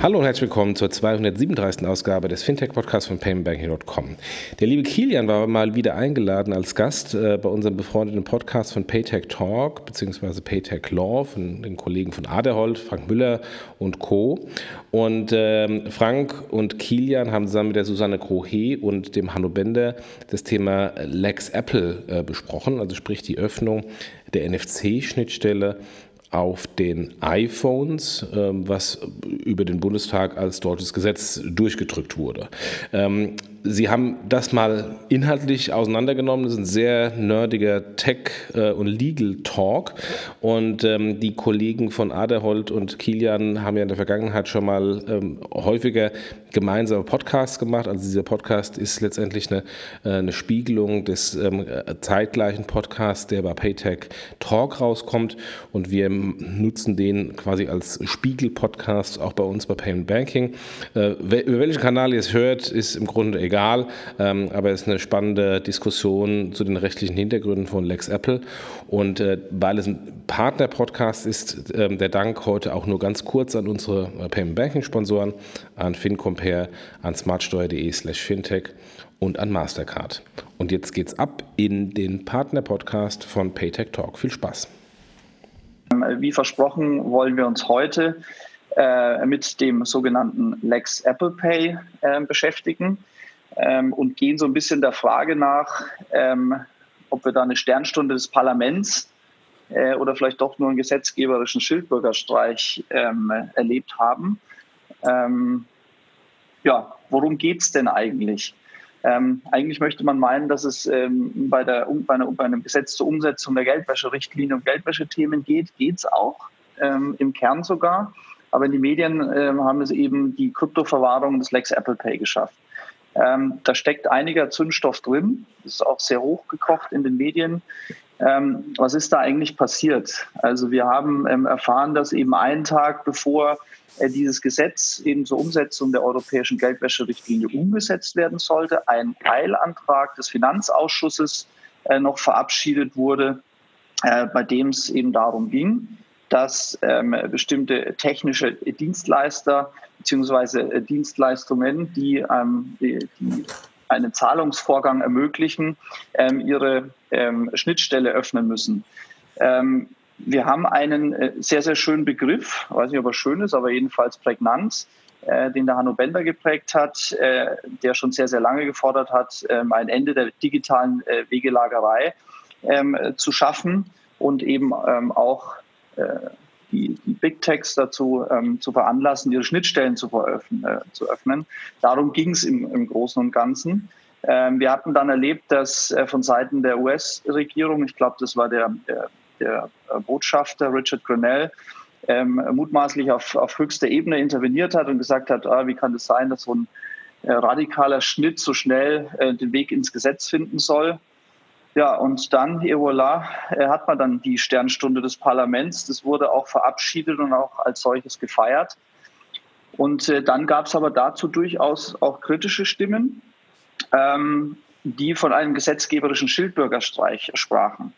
Hallo und herzlich willkommen zur 237. Ausgabe des Fintech-Podcasts von paymentbanking.com. Der liebe Kilian war mal wieder eingeladen als Gast äh, bei unserem befreundeten Podcast von Paytech Talk bzw. Paytech Law von den Kollegen von Aderholt, Frank Müller und Co. Und ähm, Frank und Kilian haben zusammen mit der Susanne Krohe und dem Hanno Bender das Thema Lex Apple äh, besprochen, also sprich die Öffnung der NFC-Schnittstelle auf den iPhones, ähm, was über den Bundestag als deutsches Gesetz durchgedrückt wurde. Sie haben das mal inhaltlich auseinandergenommen. Das ist ein sehr nerdiger Tech- äh, und Legal-Talk. Und ähm, die Kollegen von Aderholt und Kilian haben ja in der Vergangenheit schon mal ähm, häufiger gemeinsame Podcasts gemacht. Also dieser Podcast ist letztendlich eine, äh, eine Spiegelung des ähm, zeitgleichen Podcasts, der bei Paytech Talk rauskommt. Und wir nutzen den quasi als Spiegel-Podcast auch bei uns bei Payment Banking. Äh, über welchen Kanal ihr es hört, ist im Grunde egal, ähm, aber es ist eine spannende Diskussion zu den rechtlichen Hintergründen von Lex Apple. Und äh, weil es ein Partner-Podcast ist, äh, der Dank heute auch nur ganz kurz an unsere äh, Payment Banking-Sponsoren, an FinCompare, an smartsteuer.de slash fintech und an Mastercard. Und jetzt geht's ab in den Partner-Podcast von Paytech Talk. Viel Spaß. Wie versprochen wollen wir uns heute äh, mit dem sogenannten Lex Apple Pay äh, beschäftigen ähm, und gehen so ein bisschen der Frage nach, ähm, ob wir da eine Sternstunde des Parlaments äh, oder vielleicht doch nur einen gesetzgeberischen Schildbürgerstreich ähm, erlebt haben. Ähm, ja, worum geht es denn eigentlich? Ähm, eigentlich möchte man meinen, dass es ähm, bei, der, bei, einer, bei, einem Gesetz zur Umsetzung der Geldwäscherichtlinie um Geldwäschethemen geht. Geht es auch, im Kern sogar. Aber in die Medien haben es eben die Kryptoverwahrung des Lex Apple Pay geschafft. Ähm, da steckt einiger Zündstoff drin. Das ist auch sehr hochgekocht in den Medien. Ähm, was ist da eigentlich passiert? Also wir haben ähm, erfahren, dass eben einen Tag bevor äh, dieses Gesetz eben zur Umsetzung der europäischen Geldwäscherichtlinie umgesetzt werden sollte, ein Teilantrag des Finanzausschusses äh, noch verabschiedet wurde, äh, bei dem es eben darum ging, dass ähm, bestimmte technische Dienstleister bzw. Dienstleistungen, die, ähm, die, die, einen Zahlungsvorgang ermöglichen, ähm, ihre ähm, Schnittstelle öffnen müssen. Ähm, wir haben einen äh, sehr, sehr schönen Begriff, weiß nicht, ob er schön ist, aber jedenfalls prägnant, äh, den der Hanno Bender geprägt hat, äh, der schon sehr, sehr lange gefordert hat, ähm, ein Ende der digitalen äh, Wegelagerei ähm, zu schaffen und eben auch äh, die, die, Big Techs dazu ähm, zu veranlassen, ihre Schnittstellen zu, äh, zu öffnen. Darum ging es im, im, Großen und Ganzen. Ähm, wir hatten dann erlebt, dass äh, von Seiten der US-Regierung, ich glaube, das war der, der, der, äh, Botschafter Richard Grenell, ähm, mutmaßlich auf, auf höchster Ebene interveniert hat und gesagt hat, ah, wie kann es das sein, dass so ein äh, radikaler Schnitt so schnell äh, den Weg ins Gesetz finden soll. Ja, und dann, et voilà, äh, hat man dann die Sternstunde des Parlaments. Das wurde auch verabschiedet und auch als solches gefeiert. Und äh, dann gab es aber dazu durchaus auch kritische Stimmen, ähm, die von einem gesetzgeberischen Schildbürgerstreich sprachen.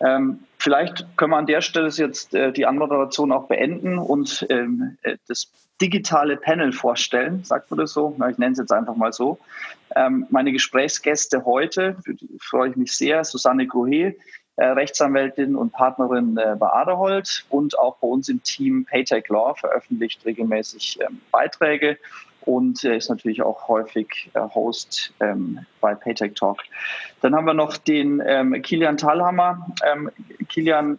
Ähm, vielleicht können wir an der Stelle jetzt äh, die Anmoderation auch beenden und ähm, äh, das digitale Panel vorstellen, sagt man das so? Na, ich nenne es jetzt einfach mal so. Ähm, meine Gesprächsgäste heute, freue ich mich sehr, Susanne Grohe, äh, Rechtsanwältin und Partnerin äh, bei Aderholt und auch bei uns im Team Paytech Law veröffentlicht regelmäßig ähm, Beiträge und äh, ist natürlich auch häufig äh, Host ähm, bei Paytech Talk. Dann haben wir noch den ähm, Kilian Thalhammer. Ähm, Kilian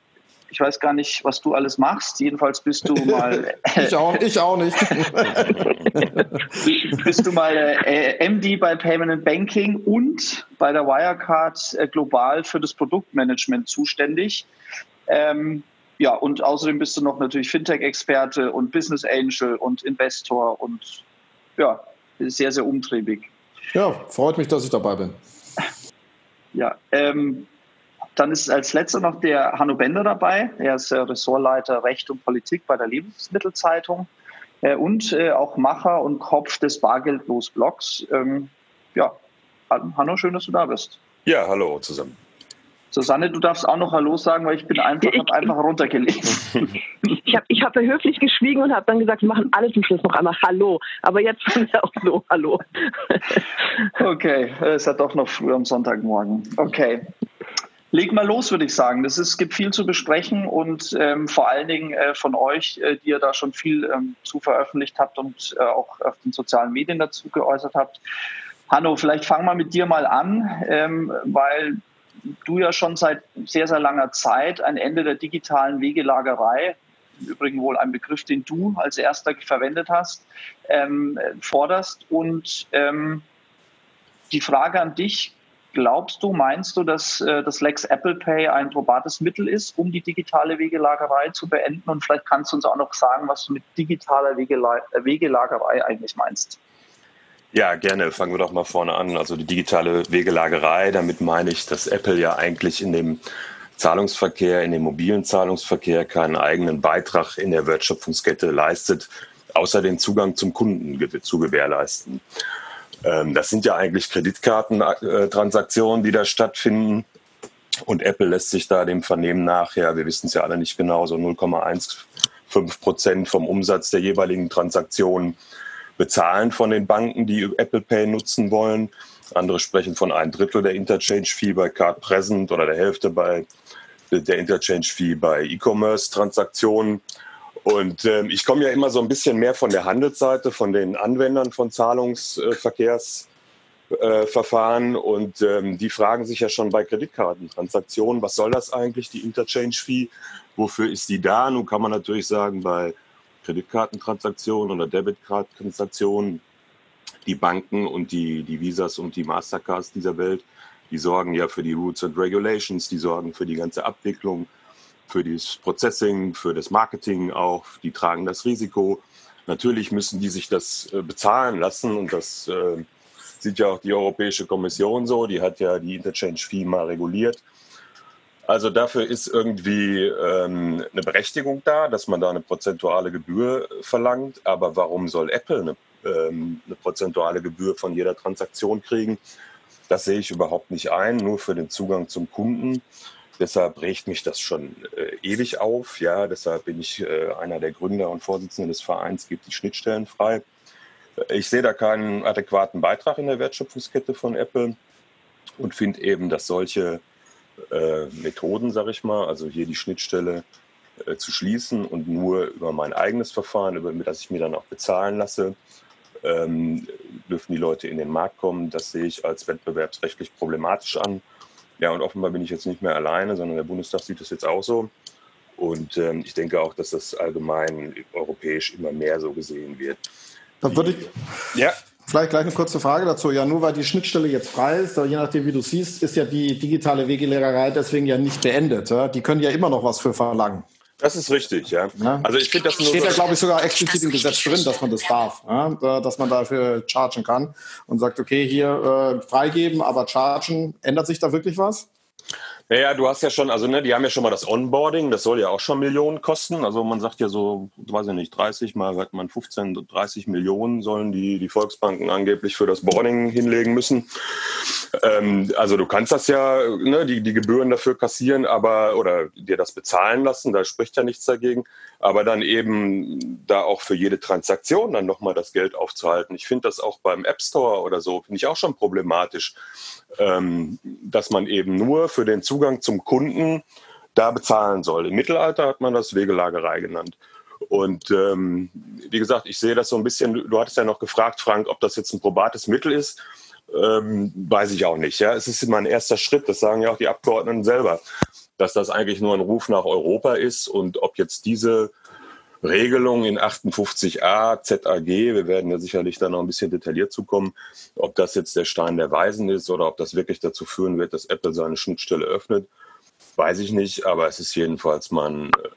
ich weiß gar nicht, was du alles machst. Jedenfalls bist du mal. ich, auch, ich auch nicht. bist du mal äh, MD bei Payment and Banking und bei der Wirecard äh, global für das Produktmanagement zuständig. Ähm, ja, und außerdem bist du noch natürlich Fintech-Experte und Business Angel und Investor und ja, sehr, sehr umtriebig. Ja, freut mich, dass ich dabei bin. Ja, ähm, Dann ist als letzter noch der Hanno Bender dabei. Er ist Ressortleiter Recht und Politik bei der Lebensmittelzeitung äh, und äh, auch Macher und Kopf des Bargeldlos-Blogs. Ähm, ja, Hanno, schön, dass du da bist. Ja, hallo zusammen. Susanne, du darfst auch noch Hallo sagen, weil ich bin einfach, ich, einfach runtergelesen. Ich habe ich hab höflich geschwiegen und habe dann gesagt, wir machen alle zum Schluss noch einmal Hallo. Aber jetzt sind wir auch so Hallo. Okay, es ist ja doch noch früh am Sonntagmorgen. Okay. Leg mal los, würde ich sagen. Es gibt viel zu besprechen und ähm, vor allen Dingen äh, von euch, äh, die ihr da schon viel ähm, zu veröffentlicht habt und äh, auch auf den sozialen Medien dazu geäußert habt. Hanno, vielleicht fang mal mit dir mal an, ähm, weil du ja schon seit sehr, sehr langer Zeit ein Ende der digitalen Wegelagerei, im Übrigen wohl ein Begriff, den du als erster verwendet hast, ähm, forderst. Und ähm, die Frage an dich, glaubst du, meinst du, dass äh, das Lex Apple Pay ein probates Mittel ist, um die digitale Wegelagerei zu beenden? Und vielleicht kannst du uns auch noch sagen, was du mit digitaler Wegela Wegelagerei eigentlich meinst. Ja, gerne. Fangen wir doch mal vorne an. Also die digitale Wegelagerei, damit meine ich, dass Apple ja eigentlich in dem Zahlungsverkehr, in dem mobilen Zahlungsverkehr keinen eigenen Beitrag in der Wertschöpfungskette leistet, außer den Zugang zum Kunden zu gewährleisten. Ähm, das sind ja eigentlich Kreditkartentransaktionen, die da stattfinden. Und Apple lässt sich da dem Vernehmen nach, ja, wir wissen es ja alle nicht genau, so 0,15 Prozent vom Umsatz der jeweiligen Transaktionen bezahlen von den Banken, die Apple Pay nutzen wollen. Andere sprechen von einem Drittel der Interchange-Fee bei Card Present oder der Hälfte bei der Interchange-Fee bei E-Commerce-Transaktionen. Und ähm, ich komme ja immer so ein bisschen mehr von der Handelsseite, von den Anwendern von Zahlungsverkehrsverfahren. Äh, und ähm, die fragen sich ja schon bei Kreditkartentransaktionen, was soll das eigentlich, die Interchange-Fee? Wofür ist die da? Nun kann man natürlich sagen, bei Kreditkartentransaktionen oder Debitcard-Transaktionen, die Banken und die, die Visas und die Mastercards dieser Welt, die sorgen ja für die Rules and Regulations, die sorgen für die ganze Abwicklung, für das Processing, für das Marketing auch, die tragen das Risiko. Natürlich müssen die sich das äh, bezahlen lassen und das äh, sieht ja auch die Europäische Kommission so, die hat ja die Interchange-Fee mal reguliert. Also dafür ist irgendwie ähm, eine Berechtigung da, dass man da eine prozentuale Gebühr verlangt. Aber warum soll Apple eine, ähm, eine prozentuale Gebühr von jeder Transaktion kriegen? Das sehe ich überhaupt nicht ein, nur für den Zugang zum Kunden. Deshalb regt mich das schon äh, ewig auf. Ja, deshalb bin ich äh, einer der Gründer und Vorsitzenden des Vereins, gibt die Schnittstellen frei. Ich sehe da keinen adäquaten Beitrag in der Wertschöpfungskette von Apple und finde eben, dass solche äh, Methoden, sage ich mal, also hier die Schnittstelle äh, zu schließen und nur über mein eigenes Verfahren, über das ich mir dann auch bezahlen lasse, ähm, dürfen die Leute in den Markt kommen. Das sehe ich als wettbewerbsrechtlich problematisch an. Ja, und offenbar bin ich jetzt nicht mehr alleine, sondern der Bundestag sieht das jetzt auch so. Und ähm, ich denke auch, dass das allgemein europäisch immer mehr so gesehen wird. Da würde ich. Ja. Vielleicht gleich eine kurze Frage dazu. Ja, nur weil die Schnittstelle jetzt frei ist, je nachdem, wie du siehst, ist ja die digitale Wegelehrerei deswegen ja nicht beendet. Die können ja immer noch was für verlangen. Das ist richtig, ja. ja. Also ich finde das nur steht ja, glaube ich, sogar explizit im Gesetz drin, dass man das darf, ja? dass man dafür chargen kann und sagt, okay, hier äh, freigeben, aber chargen. Ändert sich da wirklich was? Naja, du hast ja schon, also ne, die haben ja schon mal das Onboarding, das soll ja auch schon Millionen kosten. Also man sagt ja so, weiß ich nicht, 30 mal hat man 15, 30 Millionen sollen die, die Volksbanken angeblich für das Boarding hinlegen müssen. Ähm, also du kannst das ja, ne, die, die Gebühren dafür kassieren, aber oder dir das bezahlen lassen, da spricht ja nichts dagegen. Aber dann eben da auch für jede Transaktion dann nochmal das Geld aufzuhalten. Ich finde das auch beim App Store oder so, finde ich auch schon problematisch ähm, dass man eben nur für den Zugang zum Kunden da bezahlen soll. Im Mittelalter hat man das Wegelagerei genannt. Und ähm, wie gesagt, ich sehe das so ein bisschen, du hattest ja noch gefragt, Frank, ob das jetzt ein probates Mittel ist. Ähm, weiß ich auch nicht. Ja? Es ist immer ein erster Schritt, das sagen ja auch die Abgeordneten selber, dass das eigentlich nur ein Ruf nach Europa ist und ob jetzt diese Regelung in 58a ZAG, wir werden ja sicherlich da noch ein bisschen detailliert zukommen, ob das jetzt der Stein der Weisen ist oder ob das wirklich dazu führen wird, dass Apple seine Schnittstelle öffnet, weiß ich nicht, aber es ist jedenfalls mal ein äh,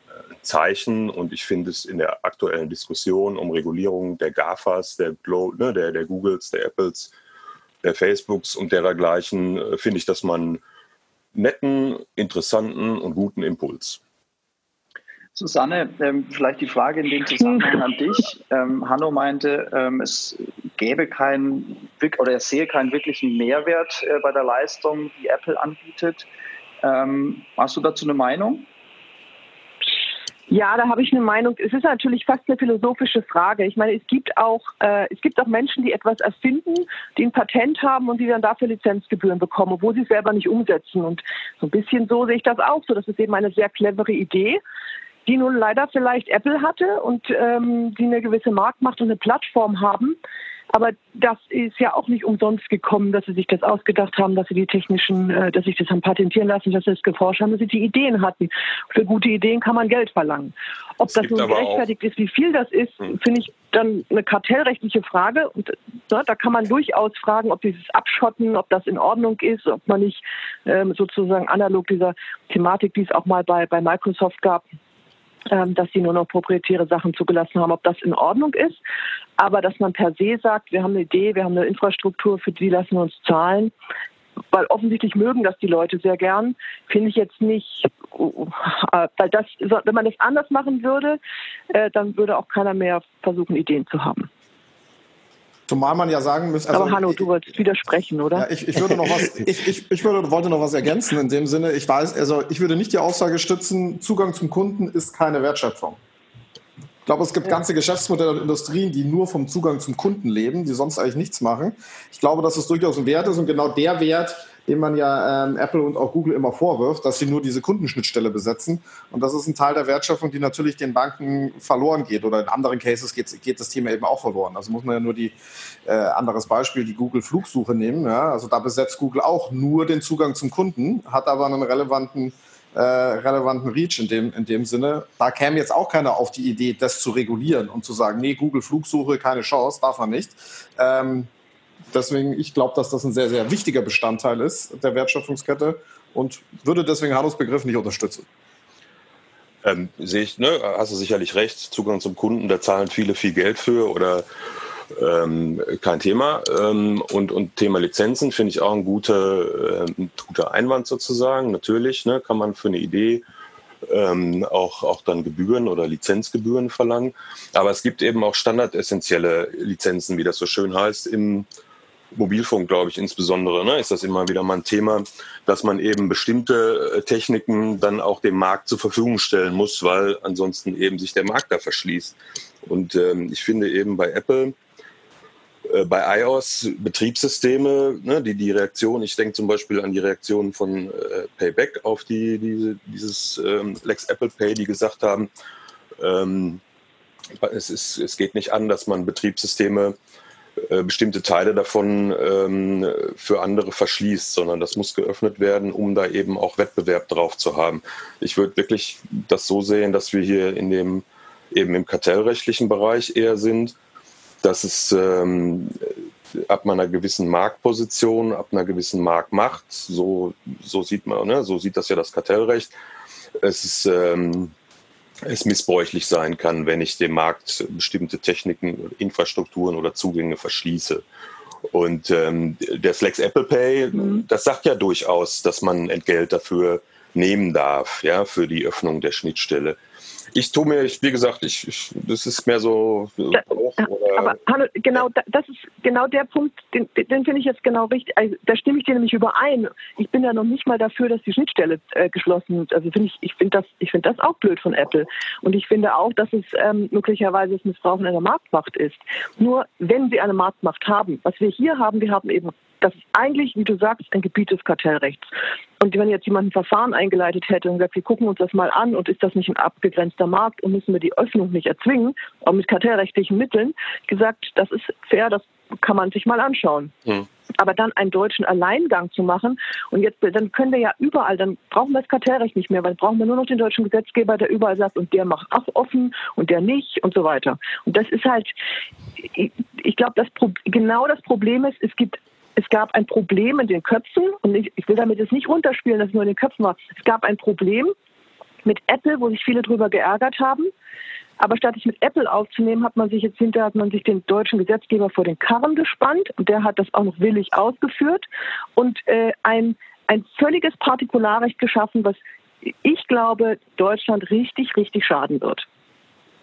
Zeichen. Und ich finde es in der aktuellen Diskussion um Regulierung der GAFAs, der, ne, der, der Googles, der Apples, der Facebooks und dergleichen, äh, finde ich, dass man netten, interessanten und guten Impuls. Susanne, ähm, vielleicht die Frage in dem Zusammenhang an dich. Ähm, Hanno meinte, ähm, es gäbe keinen oder er sehe keinen wirklichen Mehrwert äh, bei der Leistung, die Apple anbietet. Hast du dazu eine Meinung? Ja, da habe ich eine Meinung. Es ist natürlich fast eine philosophische Frage. Ich meine, es gibt auch äh, es gibt auch Menschen, die etwas erfinden, die ein Patent haben und die dann dafür Lizenzgebühren bekommen, obwohl sie es selber nicht umsetzen. Und so ein bisschen so sehe ich das auch. So, das ist eben eine sehr clevere Idee die nun leider vielleicht Apple hatte und ähm, die eine gewisse Marktmacht und eine Plattform haben. Aber das ist ja auch nicht umsonst gekommen, dass sie sich das ausgedacht haben, dass sie die technischen, äh, dass sich das haben patentieren lassen, dass sie es geforscht haben, dass sie die Ideen hatten. Für gute Ideen kann man Geld verlangen. Ob es das nun gerechtfertigt ist, wie viel das ist, hm. finde ich dann eine kartellrechtliche Frage. Und ne, da kann man durchaus fragen, ob dieses Abschotten, ob das in Ordnung ist, ob man nicht ähm, sozusagen analog dieser Thematik, die es auch mal bei, bei Microsoft gab, dass sie nur noch proprietäre Sachen zugelassen haben, ob das in Ordnung ist. Aber dass man per se sagt, wir haben eine Idee, wir haben eine Infrastruktur, für die lassen wir uns zahlen, weil offensichtlich mögen das die Leute sehr gern, finde ich jetzt nicht, äh, weil das, wenn man das anders machen würde, äh, dann würde auch keiner mehr versuchen, Ideen zu haben. Zumal man ja sagen müsste. Also, Aber Hanno, du wolltest widersprechen, oder? Ja, ich, ich würde noch was, ich, ich, ich würde, wollte noch was ergänzen in dem Sinne. Ich weiß, also ich würde nicht die Aussage stützen, Zugang zum Kunden ist keine Wertschöpfung. Ich glaube, es gibt ja. ganze Geschäftsmodelle und Industrien, die nur vom Zugang zum Kunden leben, die sonst eigentlich nichts machen. Ich glaube, dass es durchaus ein Wert ist und genau der Wert, den man ja ähm, Apple und auch Google immer vorwirft, dass sie nur diese Kundenschnittstelle besetzen. Und das ist ein Teil der Wertschöpfung, die natürlich den Banken verloren geht. Oder in anderen Cases geht, geht das Thema eben auch verloren. Also muss man ja nur die äh, anderes Beispiel, die Google Flugsuche nehmen. Ja? Also da besetzt Google auch nur den Zugang zum Kunden, hat aber einen relevanten äh, relevanten Reach in dem, in dem Sinne. Da käme jetzt auch keiner auf die Idee, das zu regulieren und zu sagen, nee, Google Flugsuche, keine Chance, darf man nicht. Ähm, deswegen, ich glaube, dass das ein sehr, sehr wichtiger Bestandteil ist der Wertschöpfungskette und würde deswegen Hannos Begriff nicht unterstützen. Ähm, sehe ich, ne, hast du sicherlich recht, Zugang zum Kunden, da zahlen viele viel Geld für oder ähm, kein Thema. Ähm, und, und Thema Lizenzen finde ich auch ein guter, äh, guter Einwand sozusagen. Natürlich ne, kann man für eine Idee ähm, auch, auch dann Gebühren oder Lizenzgebühren verlangen. Aber es gibt eben auch standardessentielle Lizenzen, wie das so schön heißt, im Mobilfunk, glaube ich, insbesondere, ne, ist das immer wieder mal ein Thema, dass man eben bestimmte äh, Techniken dann auch dem Markt zur Verfügung stellen muss, weil ansonsten eben sich der Markt da verschließt. Und ähm, ich finde eben bei Apple, äh, bei iOS Betriebssysteme, ne, die die Reaktion, ich denke zum Beispiel an die Reaktion von äh, Payback auf die, die dieses ähm, Lex Apple Pay, die gesagt haben, ähm, es, ist, es geht nicht an, dass man Betriebssysteme äh, bestimmte Teile davon ähm, für andere verschließt, sondern das muss geöffnet werden, um da eben auch Wettbewerb drauf zu haben. Ich würde wirklich das so sehen, dass wir hier in dem eben im kartellrechtlichen Bereich eher sind, dass es ähm, ab einer gewissen Marktposition, ab einer gewissen Marktmacht, so, so sieht man, ne, so sieht das ja das Kartellrecht, es ist ähm, es missbräuchlich sein kann, wenn ich dem Markt bestimmte Techniken, Infrastrukturen oder Zugänge verschließe. Und ähm, der Flex Apple Pay, mhm. das sagt ja durchaus, dass man Entgelt dafür nehmen darf, ja, für die Öffnung der Schnittstelle ich tue mir, ich, wie gesagt, ich, ich, das ist mehr so. Da, aber Hanno, genau, das ist genau der Punkt, den, den finde ich jetzt genau richtig. Also, da stimme ich dir nämlich überein. Ich bin ja noch nicht mal dafür, dass die Schnittstelle äh, geschlossen wird. Also finde ich, ich finde das, ich finde das auch blöd von Apple. Und ich finde auch, dass es ähm, möglicherweise das Missbrauchen einer Marktmacht ist. Nur wenn sie eine Marktmacht haben, was wir hier haben, wir haben eben das ist eigentlich, wie du sagst, ein Gebiet des Kartellrechts. Und wenn jetzt jemand ein Verfahren eingeleitet hätte und gesagt, wir gucken uns das mal an und ist das nicht ein abgegrenzter Markt und müssen wir die Öffnung nicht erzwingen, auch mit kartellrechtlichen Mitteln, gesagt, das ist fair, das kann man sich mal anschauen. Mhm. Aber dann einen deutschen Alleingang zu machen und jetzt, dann können wir ja überall, dann brauchen wir das Kartellrecht nicht mehr, weil brauchen wir nur noch den deutschen Gesetzgeber, der überall sagt, und der macht auch offen und der nicht und so weiter. Und das ist halt, ich, ich glaube, das, genau das Problem ist, es gibt es gab ein Problem in den Köpfen und ich, ich will damit jetzt nicht runterspielen, dass es nur in den Köpfen war. Es gab ein Problem mit Apple, wo sich viele darüber geärgert haben. Aber statt sich mit Apple aufzunehmen, hat man sich jetzt hinterher hat man sich den deutschen Gesetzgeber vor den Karren gespannt und der hat das auch noch willig ausgeführt und äh, ein ein völliges Partikularrecht geschaffen, was ich glaube, Deutschland richtig, richtig schaden wird.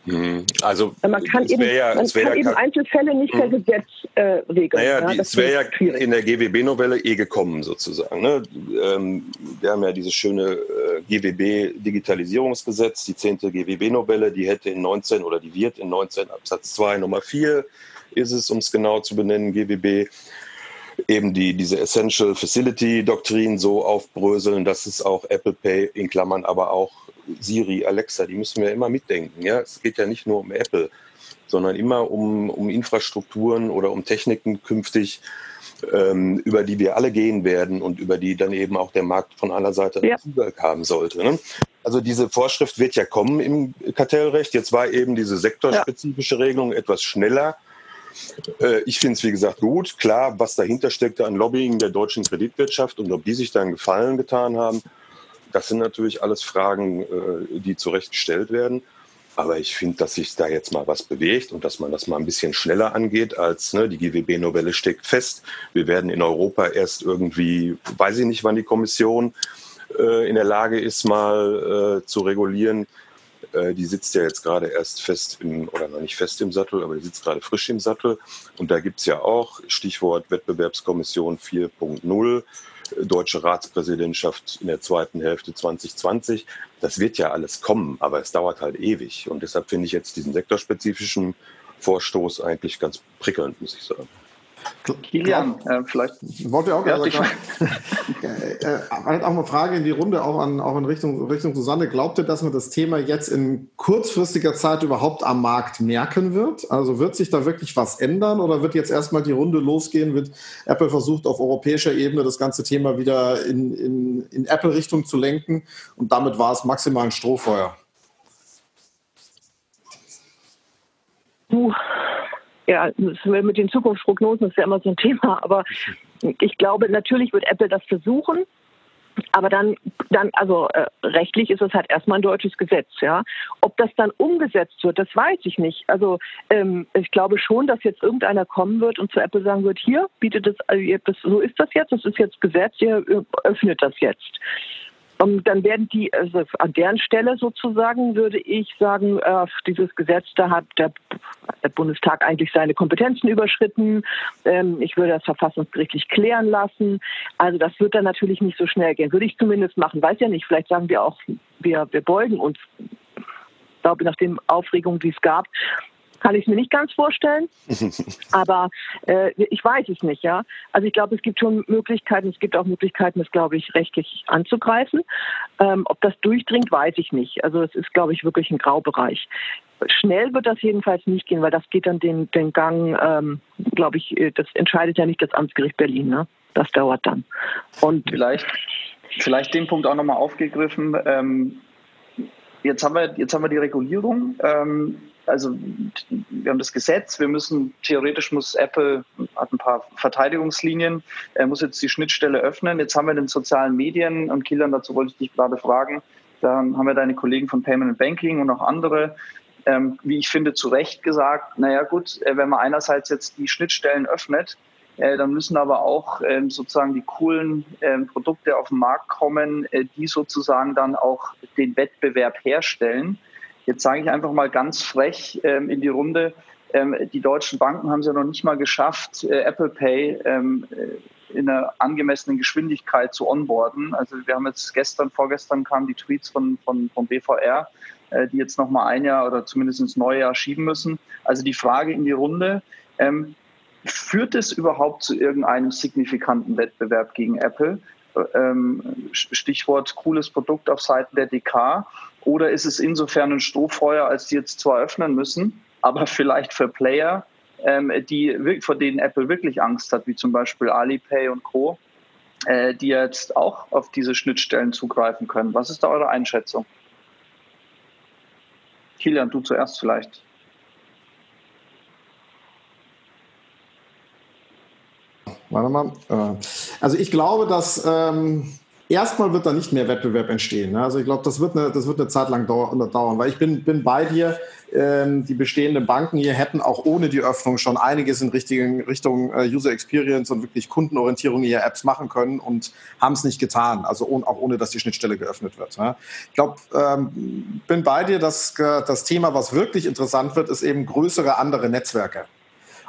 Mhm. Also man kann eben, ja, man kann ja eben Einzelfälle nicht per mhm. Gesetz äh, regeln. Naja, ja, die, es wäre ja schwierig. in der GWB-Novelle eh gekommen sozusagen. Ne? Ähm, wir haben ja dieses schöne äh, GWB-Digitalisierungsgesetz, die 10. GWB-Novelle, die hätte in 19 oder die wird in 19 Absatz 2 Nummer 4 ist es, um es genau zu benennen, GWB eben die, diese Essential Facility Doktrin so aufbröseln, dass es auch Apple Pay in Klammern, aber auch Siri, Alexa, die müssen wir immer mitdenken. Ja? Es geht ja nicht nur um Apple, sondern immer um, um Infrastrukturen oder um Techniken künftig, ähm, über die wir alle gehen werden und über die dann eben auch der Markt von aller Seite ja. Zugang haben sollte. Ne? Also diese Vorschrift wird ja kommen im Kartellrecht. Jetzt war eben diese sektorspezifische Regelung etwas schneller äh, ich finde es, wie gesagt, gut. Klar, was dahinter steckte an Lobbying der deutschen Kreditwirtschaft und ob die sich da einen Gefallen getan haben, das sind natürlich alles Fragen, äh, die zurechtgestellt werden. Aber ich finde, dass sich da jetzt mal was bewegt und dass man das mal ein bisschen schneller angeht als ne, die GWB-Novelle steckt fest. Wir werden in Europa erst irgendwie, weiß ich nicht, wann die Kommission äh, in der Lage ist, mal äh, zu regulieren, äh, die sitzt ja jetzt gerade erst fest im, oder noch nicht fest im Sattel, aber die sitzt gerade frisch im Sattel. Und da gibt es ja auch Stichwort Wettbewerbskommission 4.0, deutsche Ratspräsidentschaft in der zweiten Hälfte 2020. Das wird ja alles kommen, aber es dauert halt ewig. Und deshalb finde ich jetzt diesen sektorspezifischen Vorstoß eigentlich ganz prickelnd, muss ich sagen. Kilian, äh, vielleicht. Wollte auch, ja, also, äh, äh, auch eine Frage in die Runde, auch, an, auch in Richtung, Richtung Susanne. Glaubt ihr, dass man das Thema jetzt in kurzfristiger Zeit überhaupt am Markt merken wird? Also wird sich da wirklich was ändern oder wird jetzt erstmal die Runde losgehen? Wird Apple versucht, auf europäischer Ebene das ganze Thema wieder in, in, in Apple-Richtung zu lenken und damit war es maximal ein Strohfeuer? Puh ja, mit den Zukunftsprognosen ist ja immer so ein Thema, aber ich glaube, natürlich wird Apple das versuchen. Aber dann, dann also äh, rechtlich ist es halt erstmal ein deutsches Gesetz, ja. Ob das dann umgesetzt wird, das weiß ich nicht. Also ähm, ich glaube schon, dass jetzt irgendeiner kommen wird und zu Apple sagen wird: Hier bietet es, also, so ist das jetzt, das ist jetzt Gesetz, ihr öffnet das jetzt. Um, dann werden die, also an deren Stelle sozusagen würde ich sagen, äh, dieses Gesetz, da hat der, der, Bundestag eigentlich seine Kompetenzen überschritten. Ähm, ich würde das verfassungsgerichtlich klären lassen. Also das wird dann natürlich nicht so schnell gehen. Würde ich zumindest machen. Weiß ja nicht, vielleicht sagen wir auch, wir, wir beugen uns. Ich glaube, nach den Aufregungen, die es gab, kann ich es mir nicht ganz vorstellen. Aber äh, ich weiß es nicht, ja. Also ich glaube, es gibt schon Möglichkeiten, es gibt auch Möglichkeiten, das, glaube ich, rechtlich anzugreifen. Ähm, ob das durchdringt, weiß ich nicht. Also es ist, glaube ich, wirklich ein Graubereich. Schnell wird das jedenfalls nicht gehen, weil das geht dann den, den Gang, ähm, glaube ich, äh, das entscheidet ja nicht das Amtsgericht Berlin, ne? Das dauert dann. Und vielleicht, vielleicht den Punkt auch nochmal aufgegriffen. Ähm, jetzt haben wir, jetzt haben wir die Regulierung. Ähm, also wir haben das Gesetz, wir müssen, theoretisch muss Apple, hat ein paar Verteidigungslinien, er muss jetzt die Schnittstelle öffnen. Jetzt haben wir den sozialen Medien und Kilian, dazu wollte ich dich gerade fragen, da haben wir deine Kollegen von Payment and Banking und auch andere, ähm, wie ich finde, zu Recht gesagt, naja gut, äh, wenn man einerseits jetzt die Schnittstellen öffnet, äh, dann müssen aber auch ähm, sozusagen die coolen ähm, Produkte auf den Markt kommen, äh, die sozusagen dann auch den Wettbewerb herstellen. Jetzt sage ich einfach mal ganz frech ähm, in die Runde, ähm, die deutschen Banken haben es ja noch nicht mal geschafft, äh, Apple Pay ähm, äh, in einer angemessenen Geschwindigkeit zu onboarden. Also wir haben jetzt gestern, vorgestern kamen die Tweets von, von, von BVR, äh, die jetzt noch mal ein Jahr oder zumindest ins neue Jahr schieben müssen. Also die Frage in die Runde, ähm, führt es überhaupt zu irgendeinem signifikanten Wettbewerb gegen Apple? Ähm, Stichwort cooles Produkt auf Seiten der DK. Oder ist es insofern ein Strohfeuer, als die jetzt zwar öffnen müssen, aber vielleicht für Player, ähm, die, vor denen Apple wirklich Angst hat, wie zum Beispiel Alipay und Co., äh, die jetzt auch auf diese Schnittstellen zugreifen können. Was ist da eure Einschätzung? Kilian, du zuerst vielleicht. Warte mal. Äh, also ich glaube, dass ähm, erstmal wird da nicht mehr Wettbewerb entstehen. Ne? Also ich glaube, das, wird eine, das wird eine Zeit lang dauern, weil ich bin, bin bei dir. Ähm, die bestehenden Banken hier hätten auch ohne die Öffnung schon einiges in richtigen, Richtung äh, User Experience und wirklich Kundenorientierung ihrer Apps machen können und haben es nicht getan. Also ohne, auch ohne, dass die Schnittstelle geöffnet wird. Ne? Ich glaube, ähm, bin bei dir, dass äh, das Thema, was wirklich interessant wird, ist eben größere andere Netzwerke.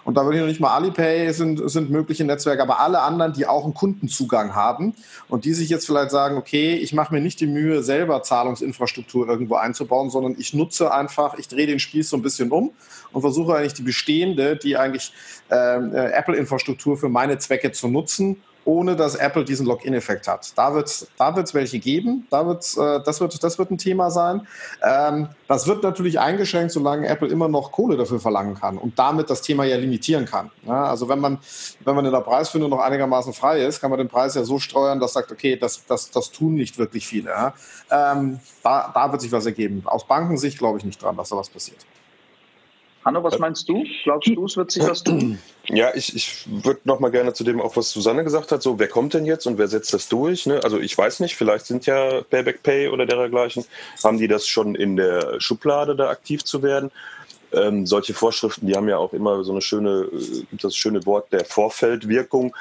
Und da würde ich noch nicht mal Alipay sind, sind mögliche Netzwerke, aber alle anderen, die auch einen Kundenzugang haben und die sich jetzt vielleicht sagen, okay, ich mache mir nicht die Mühe, selber Zahlungsinfrastruktur irgendwo einzubauen, sondern ich nutze einfach, ich drehe den Spieß so ein bisschen um und versuche eigentlich die bestehende, die eigentlich ähm, äh, Apple-Infrastruktur für meine Zwecke zu nutzen ohne dass Apple diesen Login-Effekt hat. Da wird es da wird's welche geben, da wird's, äh, das, wird, das wird ein Thema sein. Ähm, das wird natürlich eingeschränkt, solange Apple immer noch Kohle dafür verlangen kann und damit das Thema ja limitieren kann. Ja, also wenn man, wenn man in der Preisfindung noch einigermaßen frei ist, kann man den Preis ja so steuern, dass sagt, okay, das, das, das tun nicht wirklich viele. Ja. Ähm, da, da wird sich was ergeben. Aus Bankensicht glaube ich nicht dran, dass da was passiert. Hanno, was meinst du? Glaubst du, es wird sich was tun? Ja, ich, ich würde noch mal gerne zu dem auch, was Susanne gesagt hat, so wer kommt denn jetzt und wer setzt das durch? Ne? Also ich weiß nicht, vielleicht sind ja Payback Pay oder dergleichen, haben die das schon in der Schublade, da aktiv zu werden. Ähm, solche Vorschriften, die haben ja auch immer so eine schöne, äh, das schöne Wort der Vorfeldwirkung.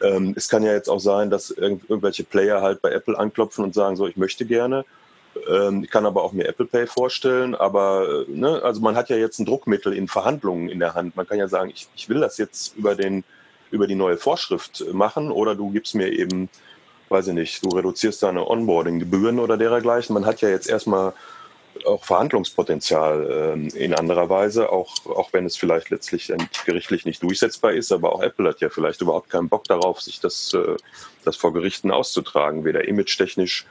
Ähm, es kann ja jetzt auch sein, dass irgend, irgendwelche Player halt bei Apple anklopfen und sagen, so, ich möchte gerne. Ähm, ich kann aber auch mir Apple Pay vorstellen, aber äh, ne, also man hat ja jetzt ein Druckmittel in Verhandlungen in der Hand. Man kann ja sagen, ich, ich will das jetzt über, den, über die neue Vorschrift machen oder du gibst mir eben, weiß ich nicht, du reduzierst deine Onboarding-Gebühren oder dergleichen. Man hat ja jetzt erstmal auch Verhandlungspotenzial äh, in anderer Weise, auch, auch wenn es vielleicht letztlich gerichtlich nicht durchsetzbar ist, aber auch Apple hat ja vielleicht überhaupt keinen Bock darauf, sich das, äh, das vor Gerichten auszutragen, weder image-technisch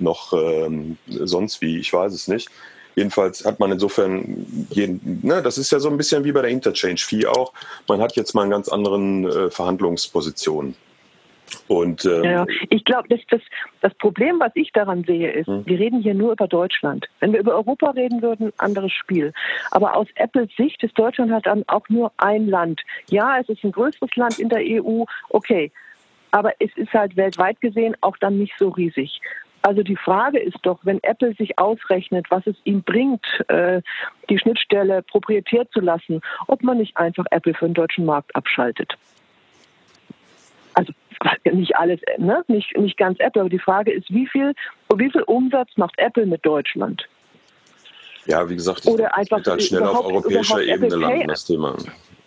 noch ähm, sonst wie, ich weiß es nicht. Jedenfalls hat man insofern, jeden, ne, das ist ja so ein bisschen wie bei der Interchange-Fee auch, man hat jetzt mal einen ganz anderen äh, Verhandlungsposition. Und, ähm, ja, ich glaube, das, das, das Problem, was ich daran sehe, ist, hm. wir reden hier nur über Deutschland. Wenn wir über Europa reden würden, anderes Spiel. Aber aus Apples Sicht ist Deutschland halt dann auch nur ein Land. Ja, es ist ein größeres Land in der EU, okay. Aber es ist halt weltweit gesehen auch dann nicht so riesig. Also die Frage ist doch, wenn Apple sich ausrechnet, was es ihm bringt, äh, die Schnittstelle proprietär zu lassen, ob man nicht einfach Apple für den deutschen Markt abschaltet. Also nicht alles, ne? nicht, nicht ganz Apple, aber die Frage ist, wie viel, wie viel Umsatz macht Apple mit Deutschland? Ja, wie gesagt, das Oder einfach halt schnell auf europäischer Ebene landen, das Thema.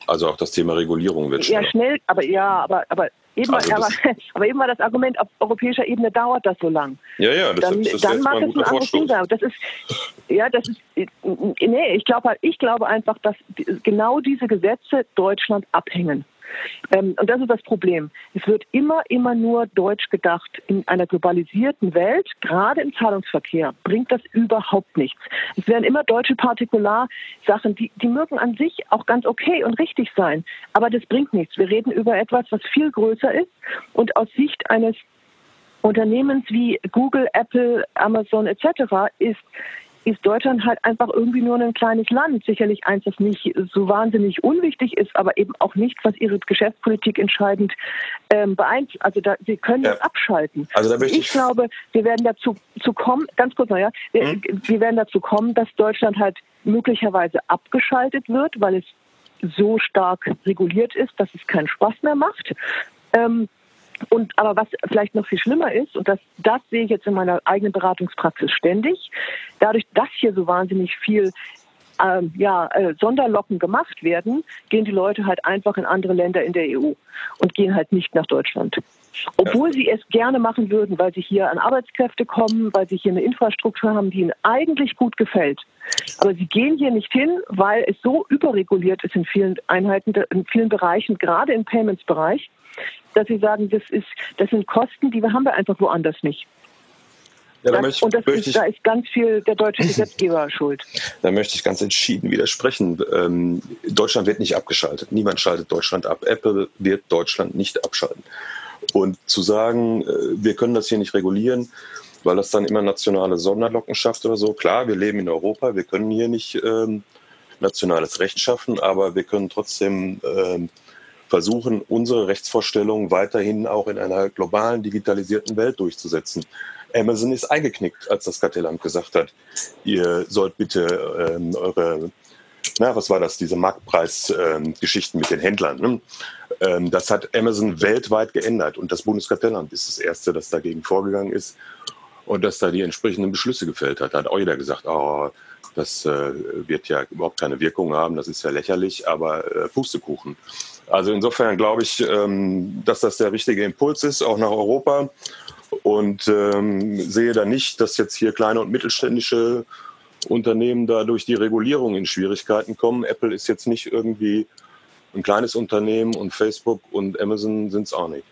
Also auch das Thema Regulierung wird schnell. Ja, schnell, aber ja, aber, aber Eben, also aber, aber, eben war das Argument, auf europäischer Ebene dauert das so lang. Ja, ja, das, dann, das dann mag es ein anderes Ding sein. Das ist, ja, das ist, nee, ich glaube, ich glaube einfach, dass genau diese Gesetze Deutschland abhängen. Ähm, und das ist das Problem. Es wird immer, immer nur deutsch gedacht. In einer globalisierten Welt, gerade im Zahlungsverkehr, bringt das überhaupt nichts. Es werden immer deutsche Partikularsachen, die, die mögen an sich auch ganz okay und richtig sein, aber das bringt nichts. Wir reden über etwas, was viel größer ist und aus Sicht eines Unternehmens wie Google, Apple, Amazon etc. ist ist Deutschland halt einfach irgendwie nur ein kleines Land. Sicherlich eins, das nicht so wahnsinnig unwichtig ist, aber eben auch nicht, was ihre Geschäftspolitik entscheidend ähm, beeinflusst. Also da, sie können ja. das abschalten. Also da ich, ich glaube, wir werden dazu zu kommen, ganz kurz noch, ja, wir, hm? wir werden dazu kommen, dass Deutschland halt möglicherweise abgeschaltet wird, weil es so stark reguliert ist, dass es keinen Spaß mehr macht. Ähm, und aber was vielleicht noch viel schlimmer ist, und das, das sehe ich jetzt in meiner eigenen Beratungspraxis ständig, dadurch, dass hier so wahnsinnig viel ähm, ja, äh, Sonderlocken gemacht werden, gehen die Leute halt einfach in andere Länder in der EU und gehen halt nicht nach Deutschland. Obwohl sie es gerne machen würden, weil sie hier an Arbeitskräfte kommen, weil sie hier eine Infrastruktur haben, die ihnen eigentlich gut gefällt. Aber sie gehen hier nicht hin, weil es so überreguliert ist in vielen Einheiten, in vielen Bereichen, gerade im Payments-Bereich, dass sie sagen, das, ist, das sind Kosten, die haben wir einfach woanders nicht. Ja, da das, und das ist, ich, da ist ganz viel der deutsche Gesetzgeber schuld. Da möchte ich ganz entschieden widersprechen. Ähm, Deutschland wird nicht abgeschaltet. Niemand schaltet Deutschland ab. Apple wird Deutschland nicht abschalten. Und zu sagen, äh, wir können das hier nicht regulieren, weil das dann immer nationale Sonderlocken schafft oder so. Klar, wir leben in Europa, wir können hier nicht ähm, nationales Recht schaffen, aber wir können trotzdem ähm, versuchen, unsere Rechtsvorstellungen weiterhin auch in einer globalen, digitalisierten Welt durchzusetzen. Amazon ist eingeknickt, als das Kartellamt gesagt hat, ihr sollt bitte ähm, eure, na, was war das, diese Marktpreisgeschichten ähm, mit den Händlern. Ne? Ähm, das hat Amazon weltweit geändert und das Bundeskartellamt ist das Erste, das dagegen vorgegangen ist und das da die entsprechenden Beschlüsse gefällt hat. Da hat auch jeder gesagt, oh, das äh, wird ja überhaupt keine Wirkung haben, das ist ja lächerlich, aber äh, Pustekuchen. Also insofern glaube ich, ähm, dass das der richtige Impuls ist, auch nach Europa und ähm, sehe da nicht, dass jetzt hier kleine und mittelständische Unternehmen da durch die Regulierung in Schwierigkeiten kommen. Apple ist jetzt nicht irgendwie ein kleines Unternehmen und Facebook und Amazon sind es auch nicht.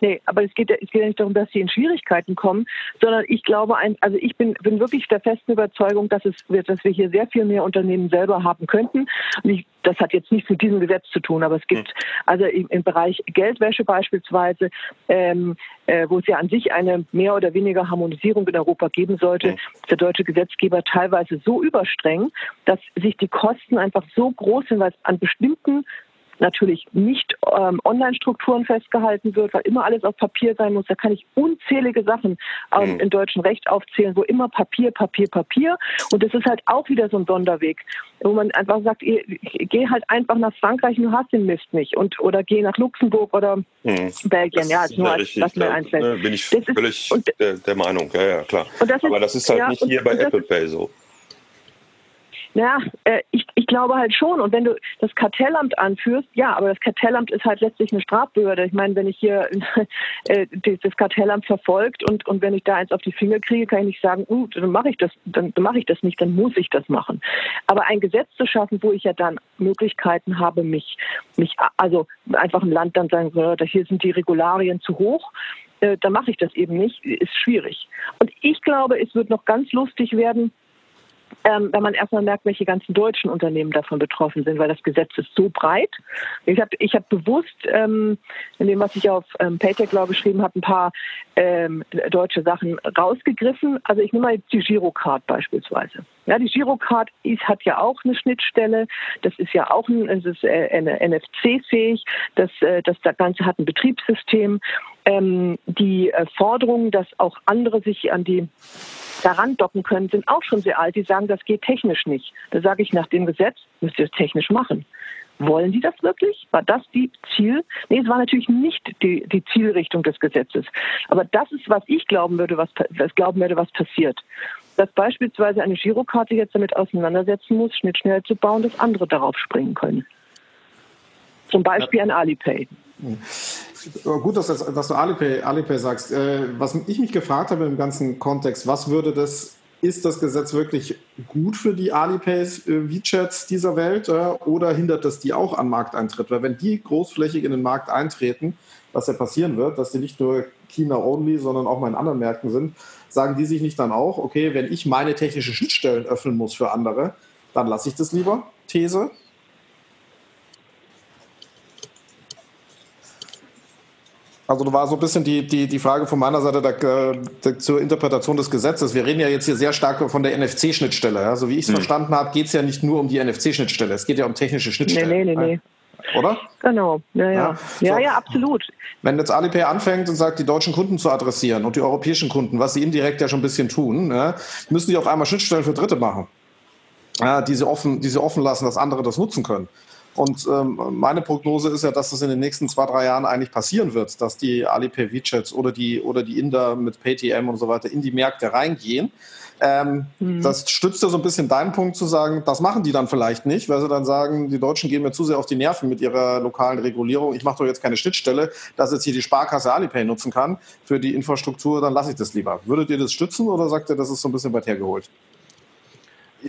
Nee, aber es geht, es geht ja nicht darum, dass sie in Schwierigkeiten kommen, sondern ich glaube, ein, also ich bin, bin wirklich der festen Überzeugung, dass es dass wir hier sehr viel mehr Unternehmen selber haben könnten. Und ich, das hat jetzt nichts mit diesem Gesetz zu tun, aber es gibt hm. also im, im Bereich Geldwäsche beispielsweise, ähm, äh, wo es ja an sich eine mehr oder weniger Harmonisierung in Europa geben sollte, hm. ist der deutsche Gesetzgeber teilweise so überstreng, dass sich die Kosten einfach so groß sind, weil es an bestimmten natürlich nicht ähm, Online-Strukturen festgehalten wird, weil immer alles auf Papier sein muss. Da kann ich unzählige Sachen ähm, mhm. im deutschen Recht aufzählen, wo immer Papier, Papier, Papier. Und das ist halt auch wieder so ein Sonderweg, wo man einfach sagt, geh halt einfach nach Frankreich und du hast den Mist nicht. Und, oder geh nach Luxemburg oder mhm. Belgien. Das ja, ist nur als, was mir einfällt. Ne, bin ich völlig ist, der, der, Meinung, ja, ja, klar. Das Aber das ist halt ja, nicht hier bei Apple Pay so. Ja, äh, ich, ich glaube halt schon. Und wenn du das Kartellamt anführst, ja, aber das Kartellamt ist halt letztlich eine Strafbehörde. Ich meine, wenn ich hier äh, das Kartellamt verfolgt und, und wenn ich da eins auf die Finger kriege, kann ich nicht sagen, uh, dann mache ich das, dann, dann mache ich das nicht, dann muss ich das machen. Aber ein Gesetz zu schaffen, wo ich ja dann Möglichkeiten habe, mich, mich also einfach ein Land dann sagen, hier sind die Regularien zu hoch, äh, dann mache ich das eben nicht, ist schwierig. Und ich glaube, es wird noch ganz lustig werden, ähm, wenn man erstmal merkt, welche ganzen deutschen Unternehmen davon betroffen sind, weil das Gesetz ist so breit. Ich habe ich hab bewusst, ähm, in dem, was ich auf ähm, Paytech Law geschrieben habe, ein paar ähm, deutsche Sachen rausgegriffen. Also ich nehme mal die Girocard beispielsweise. Ja, die Girocard ist, hat ja auch eine Schnittstelle. Das ist ja auch ein, es ist, äh, NFC-fähig. Das, äh, das Ganze hat ein Betriebssystem. Ähm, die äh, Forderung, dass auch andere sich an die daran docken können, sind auch schon sehr alt. Die sagen, das geht technisch nicht. Da sage ich, nach dem Gesetz müsst ihr es technisch machen. Wollen Sie das wirklich? War das die Ziel? Nee, es war natürlich nicht die, die Zielrichtung des Gesetzes. Aber das ist, was ich glauben würde, was, was glauben würde, was passiert. Dass beispielsweise eine Girokarte jetzt damit auseinandersetzen muss, schnittschnell zu bauen, dass andere darauf springen können. Zum Beispiel ein Alipay. Gut, dass, dass du Alipay, Alipay sagst. Äh, was ich mich gefragt habe im ganzen Kontext, was würde das, ist das Gesetz wirklich gut für die Alipays, äh, WeChats dieser Welt äh, oder hindert das die auch an Markteintritt? Weil wenn die großflächig in den Markt eintreten, was ja passieren wird, dass die nicht nur China-only, sondern auch mal in anderen Märkten sind, sagen die sich nicht dann auch, okay, wenn ich meine technischen Schnittstellen öffnen muss für andere, dann lasse ich das lieber, These. Also da war so ein bisschen die, die, die Frage von meiner Seite da, da, zur Interpretation des Gesetzes. Wir reden ja jetzt hier sehr stark von der NFC-Schnittstelle. Ja? So wie ich es hm. verstanden habe, geht es ja nicht nur um die NFC-Schnittstelle, es geht ja um technische Schnittstellen. Nee, nee, nee, nee. Oder? Genau, ja, ja. Ja, ja, so. ja, absolut. Wenn jetzt Alipay anfängt und sagt, die deutschen Kunden zu adressieren und die europäischen Kunden, was sie indirekt ja schon ein bisschen tun, ja, müssen die auf einmal Schnittstellen für Dritte machen, ja, die, sie offen, die sie offen lassen, dass andere das nutzen können. Und ähm, meine Prognose ist ja, dass das in den nächsten zwei, drei Jahren eigentlich passieren wird, dass die Alipay WeChats oder die, oder die Inder mit PayTM und so weiter in die Märkte reingehen. Ähm, mhm. Das stützt ja so ein bisschen deinen Punkt zu sagen, das machen die dann vielleicht nicht, weil sie dann sagen, die Deutschen gehen mir zu sehr auf die Nerven mit ihrer lokalen Regulierung. Ich mache doch jetzt keine Schnittstelle, dass jetzt hier die Sparkasse Alipay nutzen kann für die Infrastruktur, dann lasse ich das lieber. Würdet ihr das stützen oder sagt ihr, das ist so ein bisschen weit hergeholt?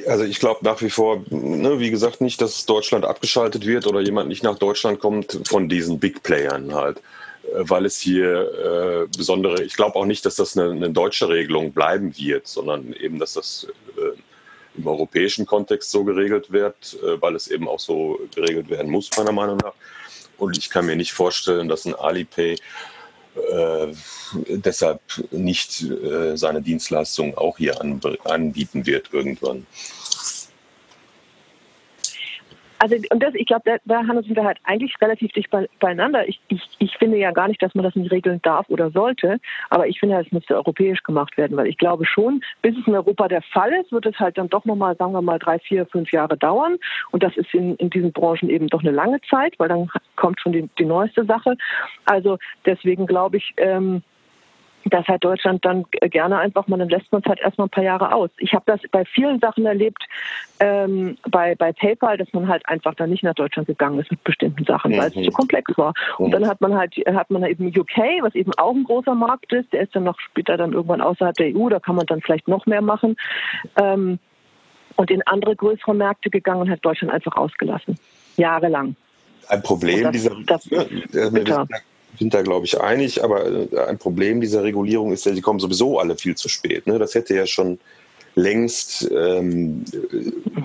Also ich glaube nach wie vor, ne, wie gesagt, nicht, dass Deutschland abgeschaltet wird oder jemand nicht nach Deutschland kommt von diesen Big Playern halt, äh, weil es hier äh, besondere, ich glaube auch nicht, dass das eine, eine, deutsche Regelung bleiben wird, sondern eben, dass das äh, im europäischen Kontext so geregelt wird, äh, weil es eben auch so geregelt werden muss, meiner Meinung nach. Und ich kann mir nicht vorstellen, dass ein Alipay äh, deshalb nicht äh, seine Dienstleistungen auch hier an, anbieten wird irgendwann. Also und das, ich glaube, da, da sind wir halt eigentlich relativ dicht beieinander. Ich, ich, ich finde ja gar nicht, dass man das nicht regeln darf oder sollte, aber ich finde, es müsste europäisch gemacht werden, weil ich glaube schon, bis es in Europa der Fall ist, wird es halt dann doch nochmal, sagen wir mal, drei, vier, fünf Jahre dauern. Und das ist in, in diesen Branchen eben doch eine lange Zeit, weil dann kommt schon die, die neueste Sache. Also deswegen glaube ich, ähm, dass halt Deutschland dann gerne einfach mal, dann lässt man es halt erstmal ein paar Jahre aus. Ich habe das bei vielen Sachen erlebt, ähm, bei, bei PayPal, dass man halt einfach dann nicht nach Deutschland gegangen ist mit bestimmten Sachen, weil mhm. es zu komplex war. Und mhm. dann hat man halt, hat man eben UK, was eben auch ein großer Markt ist, der ist dann noch später dann irgendwann außerhalb der EU, da kann man dann vielleicht noch mehr machen. Ähm, und in andere größere Märkte gegangen und hat Deutschland einfach ausgelassen. Jahrelang. Ein Problem das, dieser, das, ja, sind da, glaube ich, einig, aber äh, ein Problem dieser Regulierung ist ja, die kommen sowieso alle viel zu spät. Ne? Das hätte ja schon längst, ähm,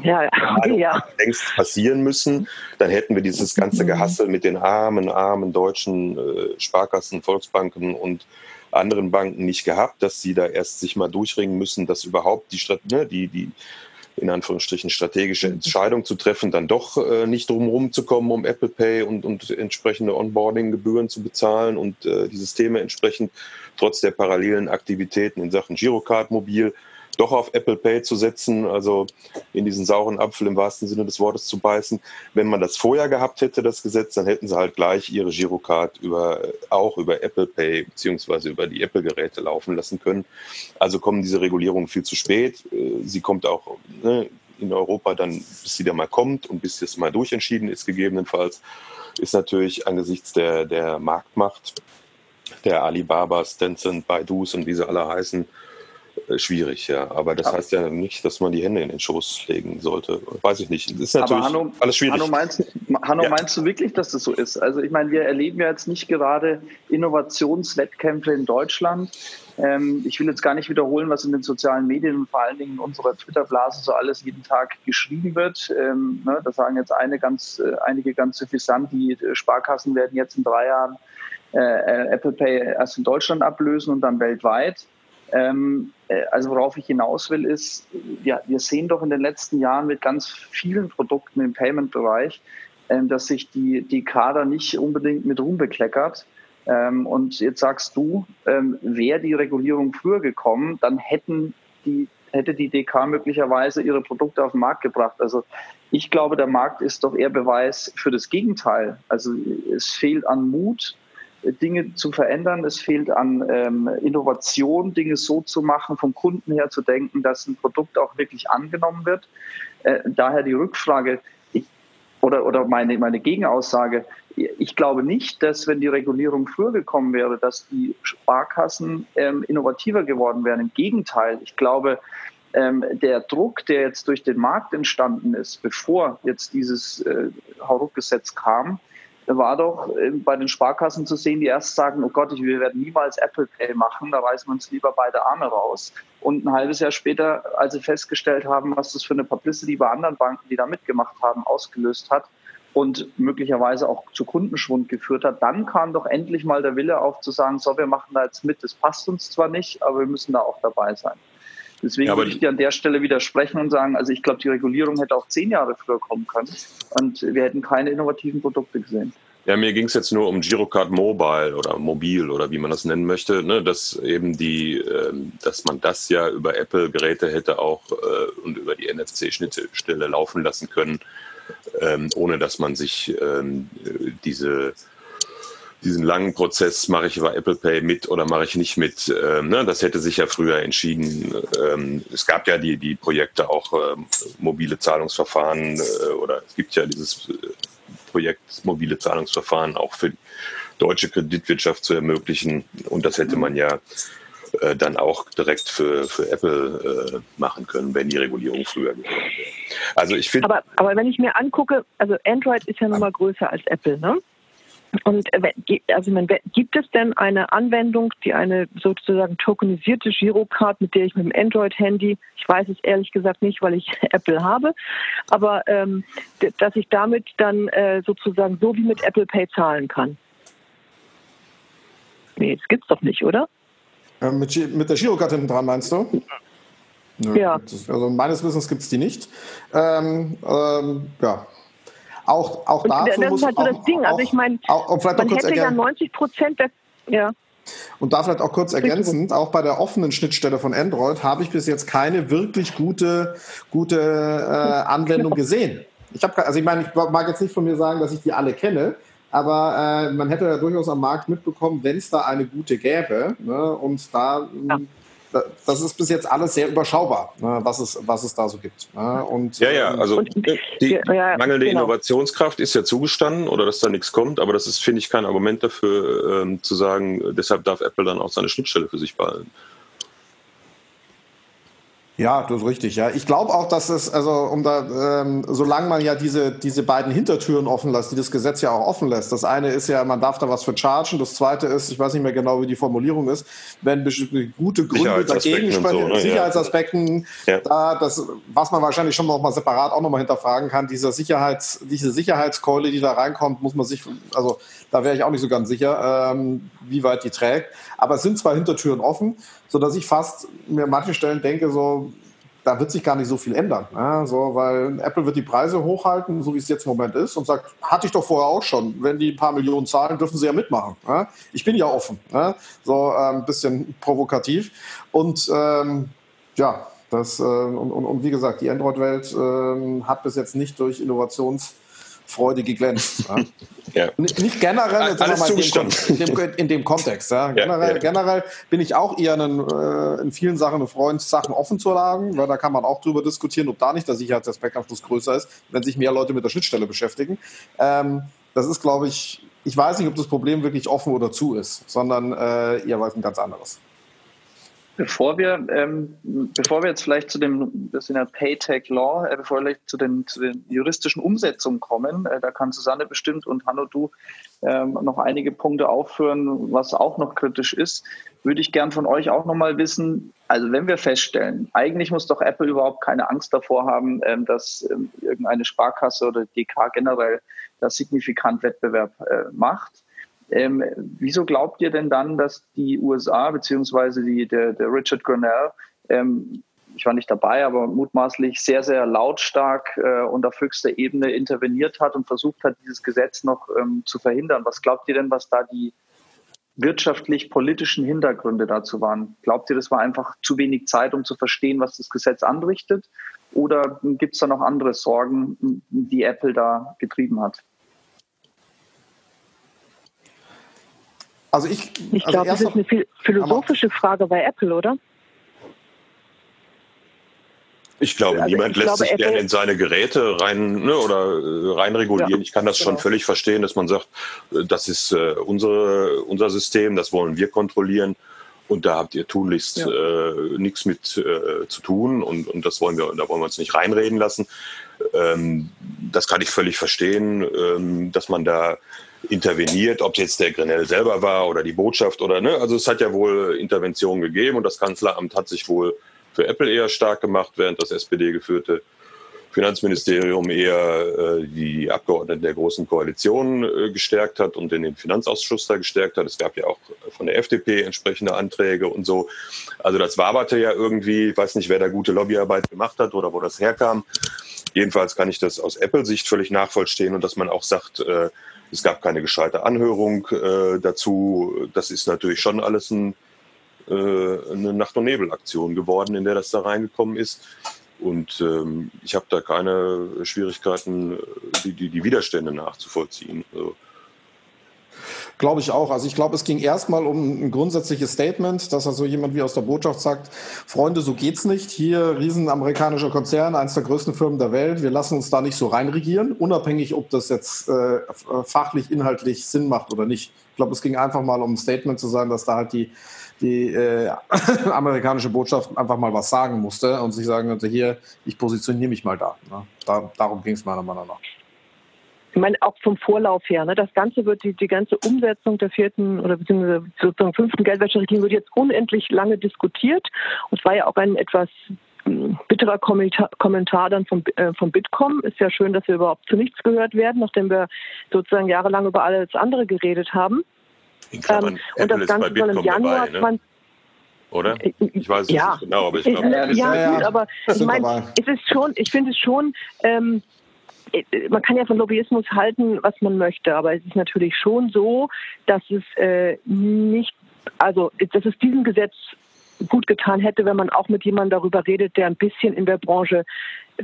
ja, ja. ja. längst passieren müssen. Dann hätten wir dieses ganze mhm. Gehassel mit den armen, armen deutschen äh, Sparkassen, Volksbanken und anderen Banken nicht gehabt, dass sie da erst sich mal durchringen müssen, dass überhaupt die, ne, die, die in Anführungsstrichen strategische Entscheidung zu treffen, dann doch äh, nicht drumherum zu kommen, um Apple Pay und, und entsprechende Onboarding-Gebühren zu bezahlen und äh, die Systeme entsprechend trotz der parallelen Aktivitäten in Sachen Girocard mobil doch auf Apple Pay zu setzen, also in diesen sauren Apfel im wahrsten Sinne des Wortes zu beißen. Wenn man das vorher gehabt hätte, das Gesetz, dann hätten sie halt gleich ihre Girocard über, auch über Apple Pay beziehungsweise über die Apple-Geräte laufen lassen können. Also kommen diese Regulierungen viel zu spät. Äh, sie kommt auch ne, in Europa dann, bis sie da mal kommt und bis das mal durchentschieden ist, gegebenenfalls, ist natürlich angesichts der, der Marktmacht der Alibabas, Tencent, Baidus und wie sie alle heißen, schwierig, ja. Aber das heißt ja nicht, dass man die Hände in den Schoß legen sollte. Weiß ich nicht. Das ist natürlich Hanno, alles schwierig. Hanno, meinst, Hanno ja. meinst du wirklich, dass das so ist? Also ich meine, wir erleben ja jetzt nicht gerade Innovationswettkämpfe in Deutschland. Ähm, ich will jetzt gar nicht wiederholen, was in den sozialen Medien und vor allen Dingen in unserer Twitter-Blase so alles jeden Tag geschrieben wird. Ähm, ne, da sagen jetzt eine ganz, äh, einige ganz suffisant, die Sparkassen werden jetzt in drei Jahren äh, äh Apple Pay erst in Deutschland ablösen und dann weltweit. Ähm, äh, also worauf ich hinaus will, ist, ja, wir sehen doch in den letzten Jahren mit ganz vielen Produkten im Payment-Bereich, ähm, dass sich die, die Kader nicht unbedingt mit Ruhm bekleckert. Ähm, und jetzt sagst du, ähm, wäre die Regulierung früher gekommen, dann hätten die, hätte die DK möglicherweise ihre Produkte auf den Markt gebracht. Also ich glaube, der Markt ist doch eher Beweis für das Gegenteil. Also es fehlt an Mut, Dinge zu verändern. Es fehlt an ähm, Innovation, Dinge so zu machen, vom Kunden her zu denken, dass ein Produkt auch wirklich angenommen wird. Äh, daher die Rückfrage ich, oder, oder meine, meine Gegenaussage. Ich glaube nicht, dass wenn die Regulierung früher gekommen wäre, dass die Sparkassen ähm, innovativer geworden wären. Im Gegenteil, ich glaube, ähm, der Druck, der jetzt durch den Markt entstanden ist, bevor jetzt dieses äh, Hauruck-Gesetz kam, war doch äh, bei den Sparkassen zu sehen, die erst sagen, oh Gott, wir werden niemals Apple Pay machen, da reißen wir uns lieber beide Arme raus. Und ein halbes Jahr später, als sie festgestellt haben, was das für eine Publicity bei anderen Banken, die da mitgemacht haben, ausgelöst hat und möglicherweise auch zu Kundenschwund geführt hat, dann kam doch endlich mal der Wille auf zu sagen, so, wir machen da jetzt mit, das passt uns zwar nicht, aber wir müssen da auch dabei sein. Deswegen ja, würde ich dir an der Stelle widersprechen und sagen, also ich glaube, die Regulierung hätte auch zehn Jahre früher kommen können und wir hätten keine innovativen Produkte gesehen. Ja, mir ging es jetzt nur um Girocard Mobile oder Mobil oder wie man das nennen möchte, ne, dass eben die, ähm, dass man das ja über Apple-Geräte hätte auch äh, und über die NFC-Schnittstelle laufen lassen können, ähm, ohne dass man sich ähm, diese diesen langen Prozess, mache ich über Apple Pay mit oder mache ich nicht mit, ähm, ne, das hätte sich ja früher entschieden. Ähm, es gab ja die, die Projekte auch ähm, mobile Zahlungsverfahren äh, oder es gibt ja dieses äh, Projekt mobile Zahlungsverfahren auch für die deutsche Kreditwirtschaft zu ermöglichen und das hätte man ja äh, dann auch direkt für, für Apple äh, machen können, wenn die Regulierung früher gewesen wäre. Also ich finde. Aber, aber wenn ich mir angucke, also Android ist ja nun mal größer als Apple, ne? Und äh, also gibt es denn eine Anwendung, die eine sozusagen tokenisierte Girocard, mit der ich mit dem Android-Handy, ich weiß es ehrlich gesagt nicht, weil ich Apple habe, aber ähm, dass ich damit dann äh, sozusagen so wie mit Apple Pay zahlen kann? Nee, das gibt's doch nicht, oder? Äh, mit, mit der Girocard hinten dran, meinst du? Nö, ja. Also meines Wissens gibt es die nicht. Ähm, ähm, ja, auch, auch dazu das muss ist halt so auch, das Ding. Also ich meine, man hätte ja 90 Prozent der ja. Und da vielleicht auch kurz ergänzend, auch bei der offenen Schnittstelle von Android habe ich bis jetzt keine wirklich gute, gute äh, Anwendung gesehen. Ich habe, also ich meine, ich mag jetzt nicht von mir sagen, dass ich die alle kenne, aber äh, man hätte ja durchaus am Markt mitbekommen, wenn es da eine gute gäbe. Ne, und da, ja. Das ist bis jetzt alles sehr überschaubar, ne, was, es, was es da so gibt. Ne, und, ja, ja, also die ja, mangelnde genau. Innovationskraft ist ja zugestanden oder dass da nichts kommt, aber das ist, finde ich, kein Argument dafür, ähm, zu sagen, deshalb darf Apple dann auch seine Schnittstelle für sich behalten. Ja, das ist richtig. Ja, ich glaube auch, dass es, also um da, ähm, solange man ja diese diese beiden Hintertüren offen lässt, die das Gesetz ja auch offen lässt. Das eine ist ja, man darf da was für chargen. Das zweite ist, ich weiß nicht mehr genau, wie die Formulierung ist, wenn gute Gründe dagegen sprechen, so, ne? Sicherheitsaspekten, ja. da das, was man wahrscheinlich schon noch mal separat auch noch mal hinterfragen kann, dieser Sicherheits, diese Sicherheitskeule, die da reinkommt, muss man sich, also da wäre ich auch nicht so ganz sicher, ähm, wie weit die trägt. Aber es sind zwei Hintertüren offen, sodass ich fast mir an manchen Stellen denke, so, da wird sich gar nicht so viel ändern. Ne? So, weil Apple wird die Preise hochhalten, so wie es jetzt im Moment ist, und sagt, hatte ich doch vorher auch schon. Wenn die ein paar Millionen zahlen, dürfen sie ja mitmachen. Ne? Ich bin ja offen. Ne? So äh, ein bisschen provokativ. Und ähm, ja, das, äh, und, und, und, wie gesagt, die Android-Welt äh, hat bis jetzt nicht durch Innovations- Freude geglänzt. Ja. Nicht generell, Alles in, dem, in, dem, in, dem, Kontext. Ja. Generell, ja, generell, bin ich auch eher einen, äh, in vielen Sachen ein Freund, Sachen offen zu lagen, weil da kann man auch drüber diskutieren, ob da nicht der Sicherheitsaspekt am Schluss größer ist, wenn sich mehr Leute mit der Schnittstelle beschäftigen. Ähm, das ist, glaube ich, ich weiß nicht, ob das Problem wirklich offen oder zu ist, sondern äh, eher was ein ganz anderes. Bevor wir, ähm, bevor wir jetzt vielleicht zu dem, das in der Paytech Law, äh, bevor wir zu den, zu den juristischen Umsetzungen kommen, äh, da kann Susanne bestimmt und Hanno, du ähm, noch einige Punkte aufführen, was auch noch kritisch ist, würde ich gern von euch auch nochmal wissen, also wenn wir feststellen, eigentlich muss doch Apple überhaupt keine Angst davor haben, ähm, dass ähm, irgendeine Sparkasse oder DK generell da signifikant Wettbewerb äh, macht ähm, wieso glaubt ihr denn dann, dass die USA beziehungsweise der, der Richard Grenell, ähm, ich war nicht dabei, aber mutmaßlich sehr, sehr lautstark äh, und auf höchster Ebene interveniert hat und versucht hat, dieses Gesetz noch ähm, zu verhindern? Was glaubt ihr denn, was da die wirtschaftlich-politischen Hintergründe dazu waren? Glaubt ihr, das war einfach zu wenig Zeit, um zu verstehen, was das Gesetz anrichtet? Oder gibt es da noch andere Sorgen, die Apple da getrieben hat? Also ich, ich also glaube, das ist eine philosophische Frage bei Apple, oder? Ich glaube, also niemand ich lässt glaube, sich gerne in seine Geräte rein ne, oder äh, rein regulieren. Ja, ich kann das genau. schon völlig verstehen, dass man sagt, äh, das ist äh, unsere, unser System, das wollen wir kontrollieren. Und da habt ihr tunlichst ja. äh, nichts mit äh, zu tun und, und das wollen wir, da wollen wir uns nicht reinreden lassen. Ähm, das kann ich völlig verstehen, ähm, dass man da interveniert, ob jetzt der Grenell selber war oder die Botschaft oder ne. Also es hat ja wohl Interventionen gegeben und das Kanzleramt hat sich wohl für Apple eher stark gemacht, während das SPD geführte Finanzministerium eher äh, die Abgeordneten der Großen Koalition äh, gestärkt hat und in den Finanzausschuss da gestärkt hat. Es gab ja auch von der FDP entsprechende Anträge und so. Also das waberte ja irgendwie, ich weiß nicht, wer da gute Lobbyarbeit gemacht hat oder wo das herkam. Jedenfalls kann ich das aus Apple-Sicht völlig nachvollziehen und dass man auch sagt, äh, es gab keine gescheite Anhörung äh, dazu. Das ist natürlich schon alles ein, äh, eine Nacht- und Nebelaktion geworden, in der das da reingekommen ist. Und ähm, ich habe da keine Schwierigkeiten, die, die, die Widerstände nachzuvollziehen. Also, Glaube ich auch. Also ich glaube, es ging erstmal um ein grundsätzliches Statement, dass also jemand wie aus der Botschaft sagt, Freunde, so geht's nicht. Hier riesen amerikanischer Konzern, eines der größten Firmen der Welt. Wir lassen uns da nicht so reinregieren, unabhängig, ob das jetzt äh, fachlich, inhaltlich Sinn macht oder nicht. Ich glaube, es ging einfach mal um ein Statement zu sein, dass da halt die, die äh, amerikanische Botschaft einfach mal was sagen musste und sich sagen könnte, hier, ich positioniere mich mal da. Ne? da darum ging es meiner Meinung nach ich meine, auch vom Vorlauf her, ne, das Ganze wird, die, die ganze Umsetzung der vierten oder beziehungsweise sozusagen fünften Geldwäscherichtlinie wird jetzt unendlich lange diskutiert. Und es war ja auch ein etwas hm, bitterer Kommentar, Kommentar dann vom, äh, vom Bitkom. Ist ja schön, dass wir überhaupt zu nichts gehört werden, nachdem wir sozusagen jahrelang über alles andere geredet haben. Ähm, und das Ganze soll im Januar dabei, ne? Oder? Äh, ich weiß es ja. nicht genau, aber ich glaube, ja, ja, gut, aber ich meine, es ist schon, ich finde es schon, ähm, äh, man kann ja von Lobbyismus halten, was man möchte, aber es ist natürlich schon so, dass es äh, nicht, also dass es diesem Gesetz gut getan hätte, wenn man auch mit jemandem darüber redet, der ein bisschen in der Branche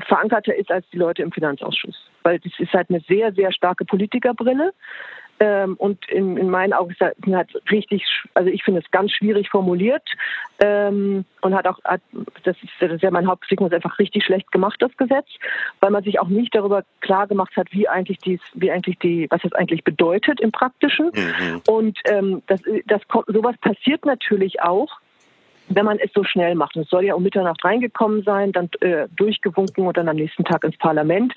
verankerter ist als die Leute im Finanzausschuss. Weil das ist halt eine sehr, sehr starke Politikerbrille. Ähm, und in, in, meinen Augen ist das halt richtig, also ich finde es ganz schwierig formuliert ähm, und hat auch, hat, das, ist, das ist ja mein Hauptkritikpunkt, einfach richtig schlecht gemacht, das Gesetz, weil man sich auch nicht darüber klar gemacht hat, wie eigentlich dies, wie eigentlich die, was das eigentlich bedeutet im Praktischen. Mhm. Und ähm, das, das kommt, sowas passiert natürlich auch wenn man es so schnell macht. Es soll ja um Mitternacht reingekommen sein, dann äh, durchgewunken und dann am nächsten Tag ins Parlament.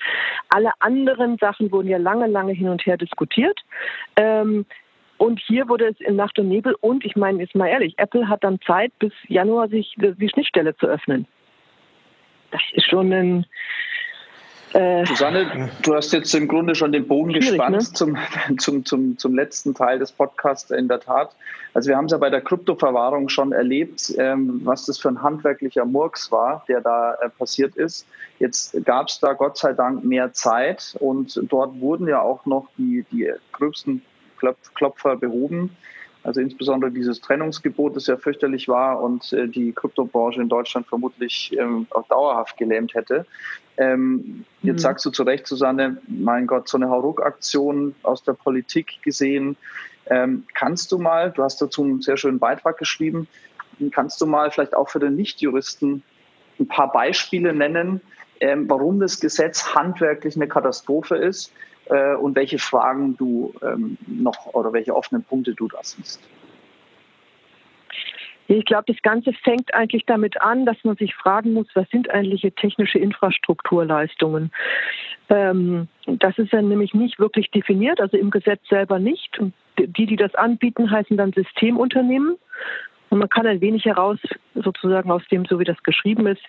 Alle anderen Sachen wurden ja lange, lange hin und her diskutiert. Ähm, und hier wurde es in Nacht und Nebel. Und ich meine, jetzt mal ehrlich, Apple hat dann Zeit, bis Januar sich die Schnittstelle zu öffnen. Das ist schon ein, äh, Susanne, du hast jetzt im Grunde schon den Bogen gespannt ne? zum, zum, zum, zum letzten Teil des Podcasts in der Tat. Also wir haben es ja bei der Kryptoverwahrung schon erlebt, ähm, was das für ein handwerklicher Murks war, der da äh, passiert ist. Jetzt gab es da Gott sei Dank mehr Zeit und dort wurden ja auch noch die, die gröbsten Klopfer behoben. Also insbesondere dieses Trennungsgebot, das ja fürchterlich war und äh, die Kryptobranche in Deutschland vermutlich ähm, auch dauerhaft gelähmt hätte. Ähm, jetzt mhm. sagst du zu Recht, Susanne, mein Gott, so eine Hauruck-Aktion aus der Politik gesehen. Ähm, kannst du mal, du hast dazu einen sehr schönen Beitrag geschrieben, kannst du mal vielleicht auch für den Nichtjuristen ein paar Beispiele nennen, ähm, warum das Gesetz handwerklich eine Katastrophe ist äh, und welche Fragen du ähm, noch oder welche offenen Punkte du da siehst? Ich glaube, das Ganze fängt eigentlich damit an, dass man sich fragen muss, was sind eigentlich technische Infrastrukturleistungen? Ähm, das ist dann nämlich nicht wirklich definiert, also im Gesetz selber nicht. Die, die das anbieten, heißen dann Systemunternehmen. Und man kann ein wenig heraus, sozusagen aus dem, so wie das geschrieben ist,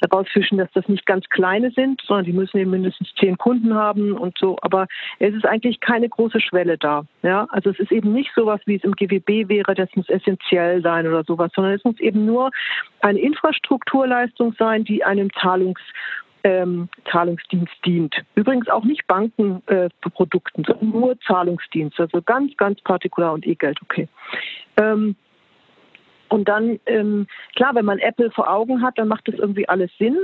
herausfischen, dass das nicht ganz kleine sind, sondern die müssen eben mindestens zehn Kunden haben und so. Aber es ist eigentlich keine große Schwelle da. Ja, also es ist eben nicht sowas, wie es im GWB wäre, das muss essentiell sein oder sowas, sondern es muss eben nur eine Infrastrukturleistung sein, die einem Zahlungs ähm, Zahlungsdienst dient. Übrigens auch nicht Bankenprodukten, äh, sondern nur Zahlungsdienst, also ganz, ganz partikular und E-Geld, okay. Ähm, und dann, ähm, klar, wenn man Apple vor Augen hat, dann macht das irgendwie alles Sinn.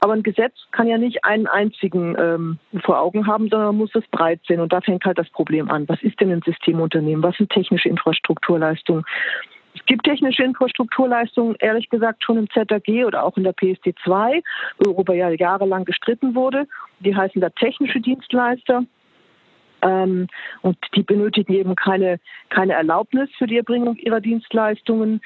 Aber ein Gesetz kann ja nicht einen einzigen ähm, vor Augen haben, sondern man muss es breit sehen. Und da fängt halt das Problem an. Was ist denn ein Systemunternehmen? Was sind technische Infrastrukturleistungen? Es gibt technische Infrastrukturleistungen, ehrlich gesagt, schon im ZAG oder auch in der PSD2, worüber ja jahrelang gestritten wurde. Die heißen da technische Dienstleister. Ähm, und die benötigen eben keine, keine Erlaubnis für die Erbringung ihrer Dienstleistungen.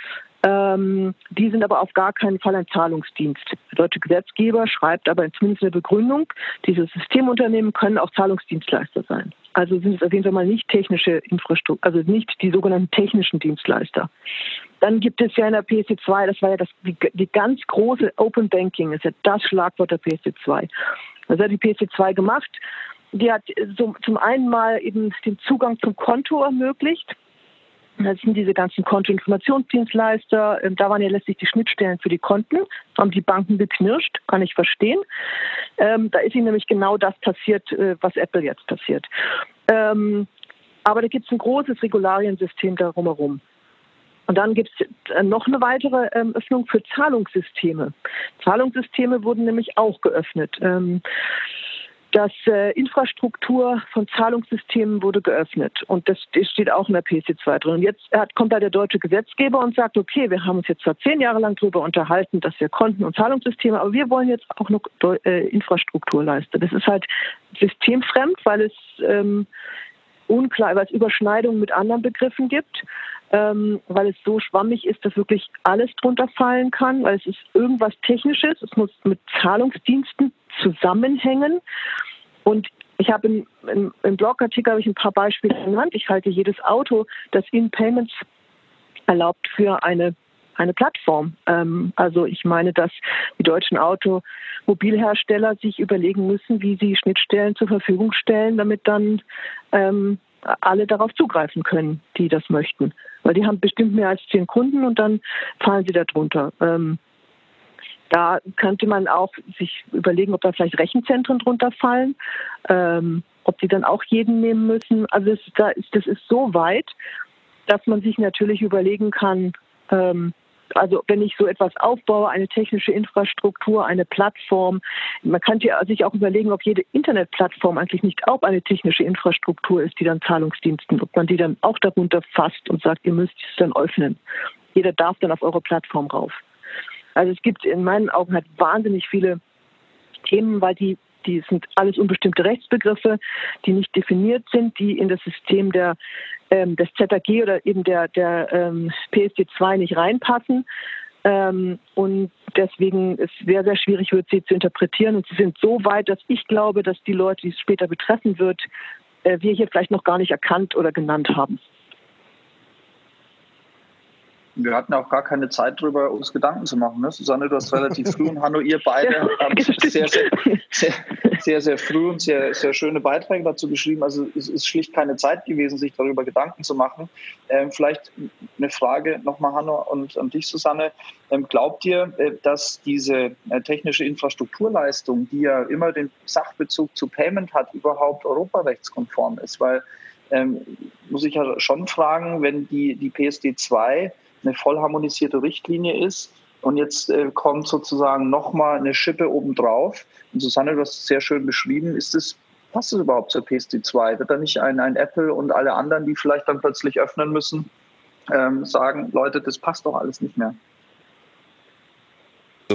Ähm, die sind aber auf gar keinen Fall ein Zahlungsdienst. Der deutsche Gesetzgeber schreibt aber zumindest eine Begründung, diese Systemunternehmen können auch Zahlungsdienstleister sein. Also sind es auf jeden Fall mal nicht technische Infrastruktur, also nicht die sogenannten technischen Dienstleister. Dann gibt es ja in der PSD2, das war ja das, die, die ganz große Open Banking, ist ja das Schlagwort der PSD2. Das hat die PSD2 gemacht. Die hat so zum einen mal eben den Zugang zum Konto ermöglicht. Das sind diese ganzen Kontoinformationsdienstleister. Ähm, da waren ja letztlich die Schnittstellen für die Konten. Haben die Banken geknirscht, kann ich verstehen. Ähm, da ist ihnen nämlich genau das passiert, äh, was Apple jetzt passiert. Ähm, aber da gibt es ein großes Regulariensystem darum herum. Und dann gibt es äh, noch eine weitere ähm, Öffnung für Zahlungssysteme. Zahlungssysteme wurden nämlich auch geöffnet. Ähm, das äh, Infrastruktur von Zahlungssystemen wurde geöffnet und das, das steht auch in der PC2 drin. Und jetzt hat, kommt da der deutsche Gesetzgeber und sagt, okay, wir haben uns jetzt zwar zehn Jahre lang darüber unterhalten, dass wir Konten und Zahlungssysteme, aber wir wollen jetzt auch noch äh, Infrastruktur leisten. Das ist halt systemfremd, weil es ähm, unklar, weil es Überschneidungen mit anderen Begriffen gibt, ähm, weil es so schwammig ist, dass wirklich alles drunter fallen kann, weil es ist irgendwas Technisches, es muss mit Zahlungsdiensten zusammenhängen. Und ich habe im, Blogartikel habe ich ein paar Beispiele genannt. Ich halte jedes Auto, das In-Payments erlaubt, für eine eine Plattform. Ähm, also ich meine, dass die deutschen Automobilhersteller sich überlegen müssen, wie sie Schnittstellen zur Verfügung stellen, damit dann ähm, alle darauf zugreifen können, die das möchten. Weil die haben bestimmt mehr als zehn Kunden und dann fallen sie darunter. Ähm, da könnte man auch sich überlegen, ob da vielleicht Rechenzentren drunter fallen, ähm, ob die dann auch jeden nehmen müssen. Also es, da ist, das ist so weit, dass man sich natürlich überlegen kann, ähm, also wenn ich so etwas aufbaue, eine technische Infrastruktur, eine Plattform, man kann sich auch überlegen, ob jede Internetplattform eigentlich nicht auch eine technische Infrastruktur ist, die dann Zahlungsdiensten, ob man die dann auch darunter fasst und sagt, ihr müsst es dann öffnen. Jeder darf dann auf eure Plattform rauf. Also es gibt in meinen Augen halt wahnsinnig viele Themen, weil die die sind alles unbestimmte Rechtsbegriffe, die nicht definiert sind, die in das System der, ähm, des ZAG oder eben der, der ähm, PSD2 nicht reinpassen. Ähm, und deswegen ist es sehr, sehr schwierig wird, sie zu interpretieren. Und sie sind so weit, dass ich glaube, dass die Leute, die es später betreffen wird, äh, wir hier vielleicht noch gar nicht erkannt oder genannt haben wir hatten auch gar keine Zeit darüber, uns Gedanken zu machen. Ne? Susanne, du hast relativ früh und Hanno, ihr beide ja, habt sehr, sehr, sehr, sehr, sehr früh und sehr, sehr schöne Beiträge dazu geschrieben. Also es ist schlicht keine Zeit gewesen, sich darüber Gedanken zu machen. Ähm, vielleicht eine Frage nochmal, Hanno, und an dich, Susanne. Ähm, glaubt ihr, äh, dass diese äh, technische Infrastrukturleistung, die ja immer den Sachbezug zu Payment hat, überhaupt europarechtskonform ist? Weil ähm, muss ich ja schon fragen, wenn die, die PSD 2 eine voll harmonisierte Richtlinie ist. Und jetzt äh, kommt sozusagen nochmal eine Schippe obendrauf. Und Susanne, du hast es sehr schön beschrieben. Ist es, passt es überhaupt zur PSD2? Wird da nicht ein, ein Apple und alle anderen, die vielleicht dann plötzlich öffnen müssen, ähm, sagen, Leute, das passt doch alles nicht mehr?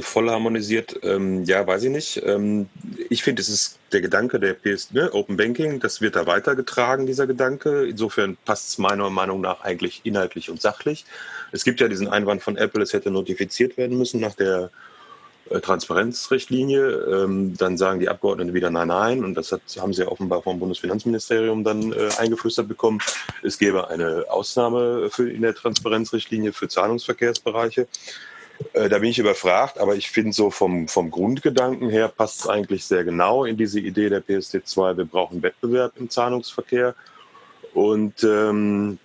Voll harmonisiert, ähm, ja, weiß ich nicht. Ähm, ich finde, es ist der Gedanke der PS, ne, Open Banking, das wird da weitergetragen, dieser Gedanke. Insofern passt es meiner Meinung nach eigentlich inhaltlich und sachlich. Es gibt ja diesen Einwand von Apple, es hätte notifiziert werden müssen nach der äh, Transparenzrichtlinie. Ähm, dann sagen die Abgeordneten wieder nein, nein. Und das hat, haben sie offenbar vom Bundesfinanzministerium dann äh, eingeflüstert bekommen. Es gäbe eine Ausnahme für, in der Transparenzrichtlinie für Zahlungsverkehrsbereiche. Äh, da bin ich überfragt, aber ich finde so vom, vom Grundgedanken her passt es eigentlich sehr genau in diese Idee der PSD2. Wir brauchen Wettbewerb im Zahlungsverkehr. Und ähm,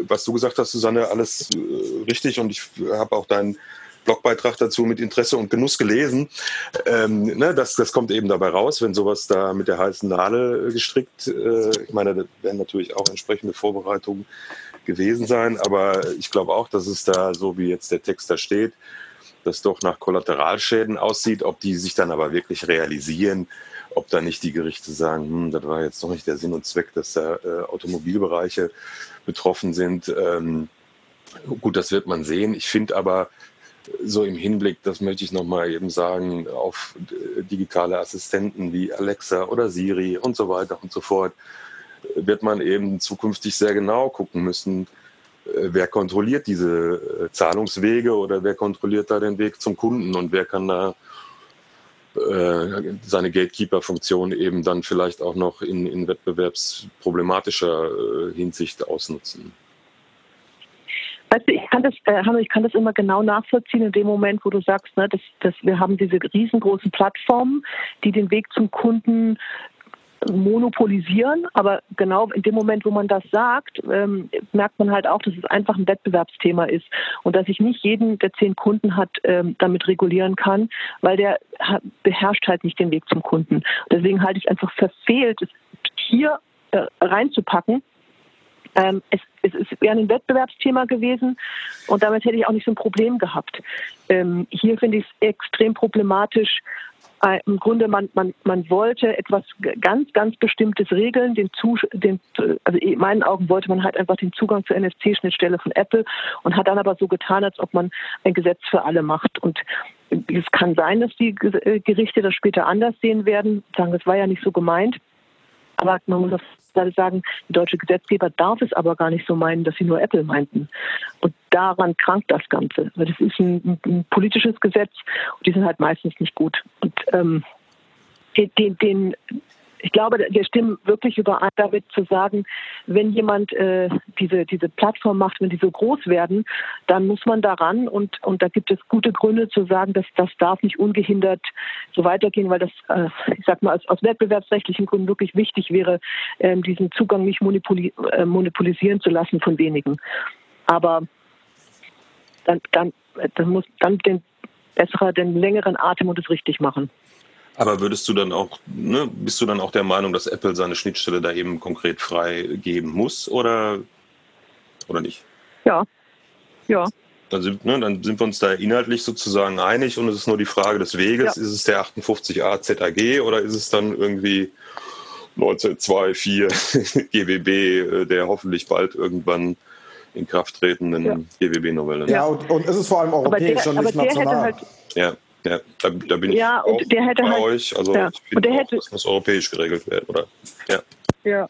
was du gesagt hast, Susanne, alles äh, richtig. Und ich habe auch deinen Blogbeitrag dazu mit Interesse und Genuss gelesen. Ähm, ne, das, das kommt eben dabei raus, wenn sowas da mit der heißen Nadel gestrickt. Äh, ich meine, da werden natürlich auch entsprechende Vorbereitungen gewesen sein. Aber ich glaube auch, dass es da, so wie jetzt der Text da steht, das doch nach Kollateralschäden aussieht. Ob die sich dann aber wirklich realisieren, ob da nicht die Gerichte sagen, hm, das war jetzt noch nicht der Sinn und Zweck, dass da äh, Automobilbereiche betroffen sind. Ähm, gut, das wird man sehen. Ich finde aber so im Hinblick, das möchte ich nochmal eben sagen, auf äh, digitale Assistenten wie Alexa oder Siri und so weiter und so fort, wird man eben zukünftig sehr genau gucken müssen, äh, wer kontrolliert diese äh, Zahlungswege oder wer kontrolliert da den Weg zum Kunden und wer kann da äh, seine Gatekeeper-Funktion eben dann vielleicht auch noch in, in wettbewerbsproblematischer Hinsicht ausnutzen. Weißt du, ich kann das, Hanno, ich kann das immer genau nachvollziehen in dem Moment, wo du sagst, ne, dass, dass wir haben diese riesengroßen Plattformen, die den Weg zum Kunden monopolisieren, aber genau in dem Moment, wo man das sagt, ähm, merkt man halt auch, dass es einfach ein Wettbewerbsthema ist und dass ich nicht jeden, der zehn Kunden hat, ähm, damit regulieren kann, weil der beherrscht halt nicht den Weg zum Kunden. Deswegen halte ich einfach verfehlt, es hier äh, reinzupacken. Ähm, es, es, es wäre ein Wettbewerbsthema gewesen und damit hätte ich auch nicht so ein Problem gehabt. Ähm, hier finde ich es extrem problematisch, äh, im Grunde man, man, man wollte etwas ganz, ganz Bestimmtes regeln. Den, den, also in meinen Augen wollte man halt einfach den Zugang zur NFC-Schnittstelle von Apple und hat dann aber so getan, als ob man ein Gesetz für alle macht. Und es kann sein, dass die Gerichte das später anders sehen werden, sagen, das war ja nicht so gemeint. Aber man muss gerade sagen, der deutsche Gesetzgeber darf es aber gar nicht so meinen, dass sie nur Apple meinten. Und daran krankt das Ganze. Weil das ist ein, ein politisches Gesetz und die sind halt meistens nicht gut. Und ähm, den, den, ich glaube, wir stimmen wirklich überein damit zu sagen, wenn jemand äh, diese, diese Plattform macht, wenn die so groß werden, dann muss man daran und, und da gibt es gute Gründe zu sagen, dass das darf nicht ungehindert so weitergehen, weil das, äh, ich sag mal, aus, aus wettbewerbsrechtlichen Gründen wirklich wichtig wäre, äh, diesen Zugang nicht monopoli äh, monopolisieren zu lassen von wenigen. Aber dann, dann, dann muss dann den besserer, den längeren Atem und es richtig machen. Aber würdest du dann auch, ne, bist du dann auch der Meinung, dass Apple seine Schnittstelle da eben konkret freigeben muss oder, oder nicht? Ja, ja. Dann sind, ne, dann sind wir uns da inhaltlich sozusagen einig und es ist nur die Frage des Weges. Ja. Ist es der 58a ZAG oder ist es dann irgendwie 1924 GWB, der hoffentlich bald irgendwann in Kraft tretenden ja. GWB-Novelle? Ja, und, und ist es vor allem europäisch der, und nicht national. Halt ja. Ja, da, da bin ja, ich und der hätte bei halt, euch. Also ja. ich finde, auch, das muss europäisch geregelt werden, oder? Ja. Ja.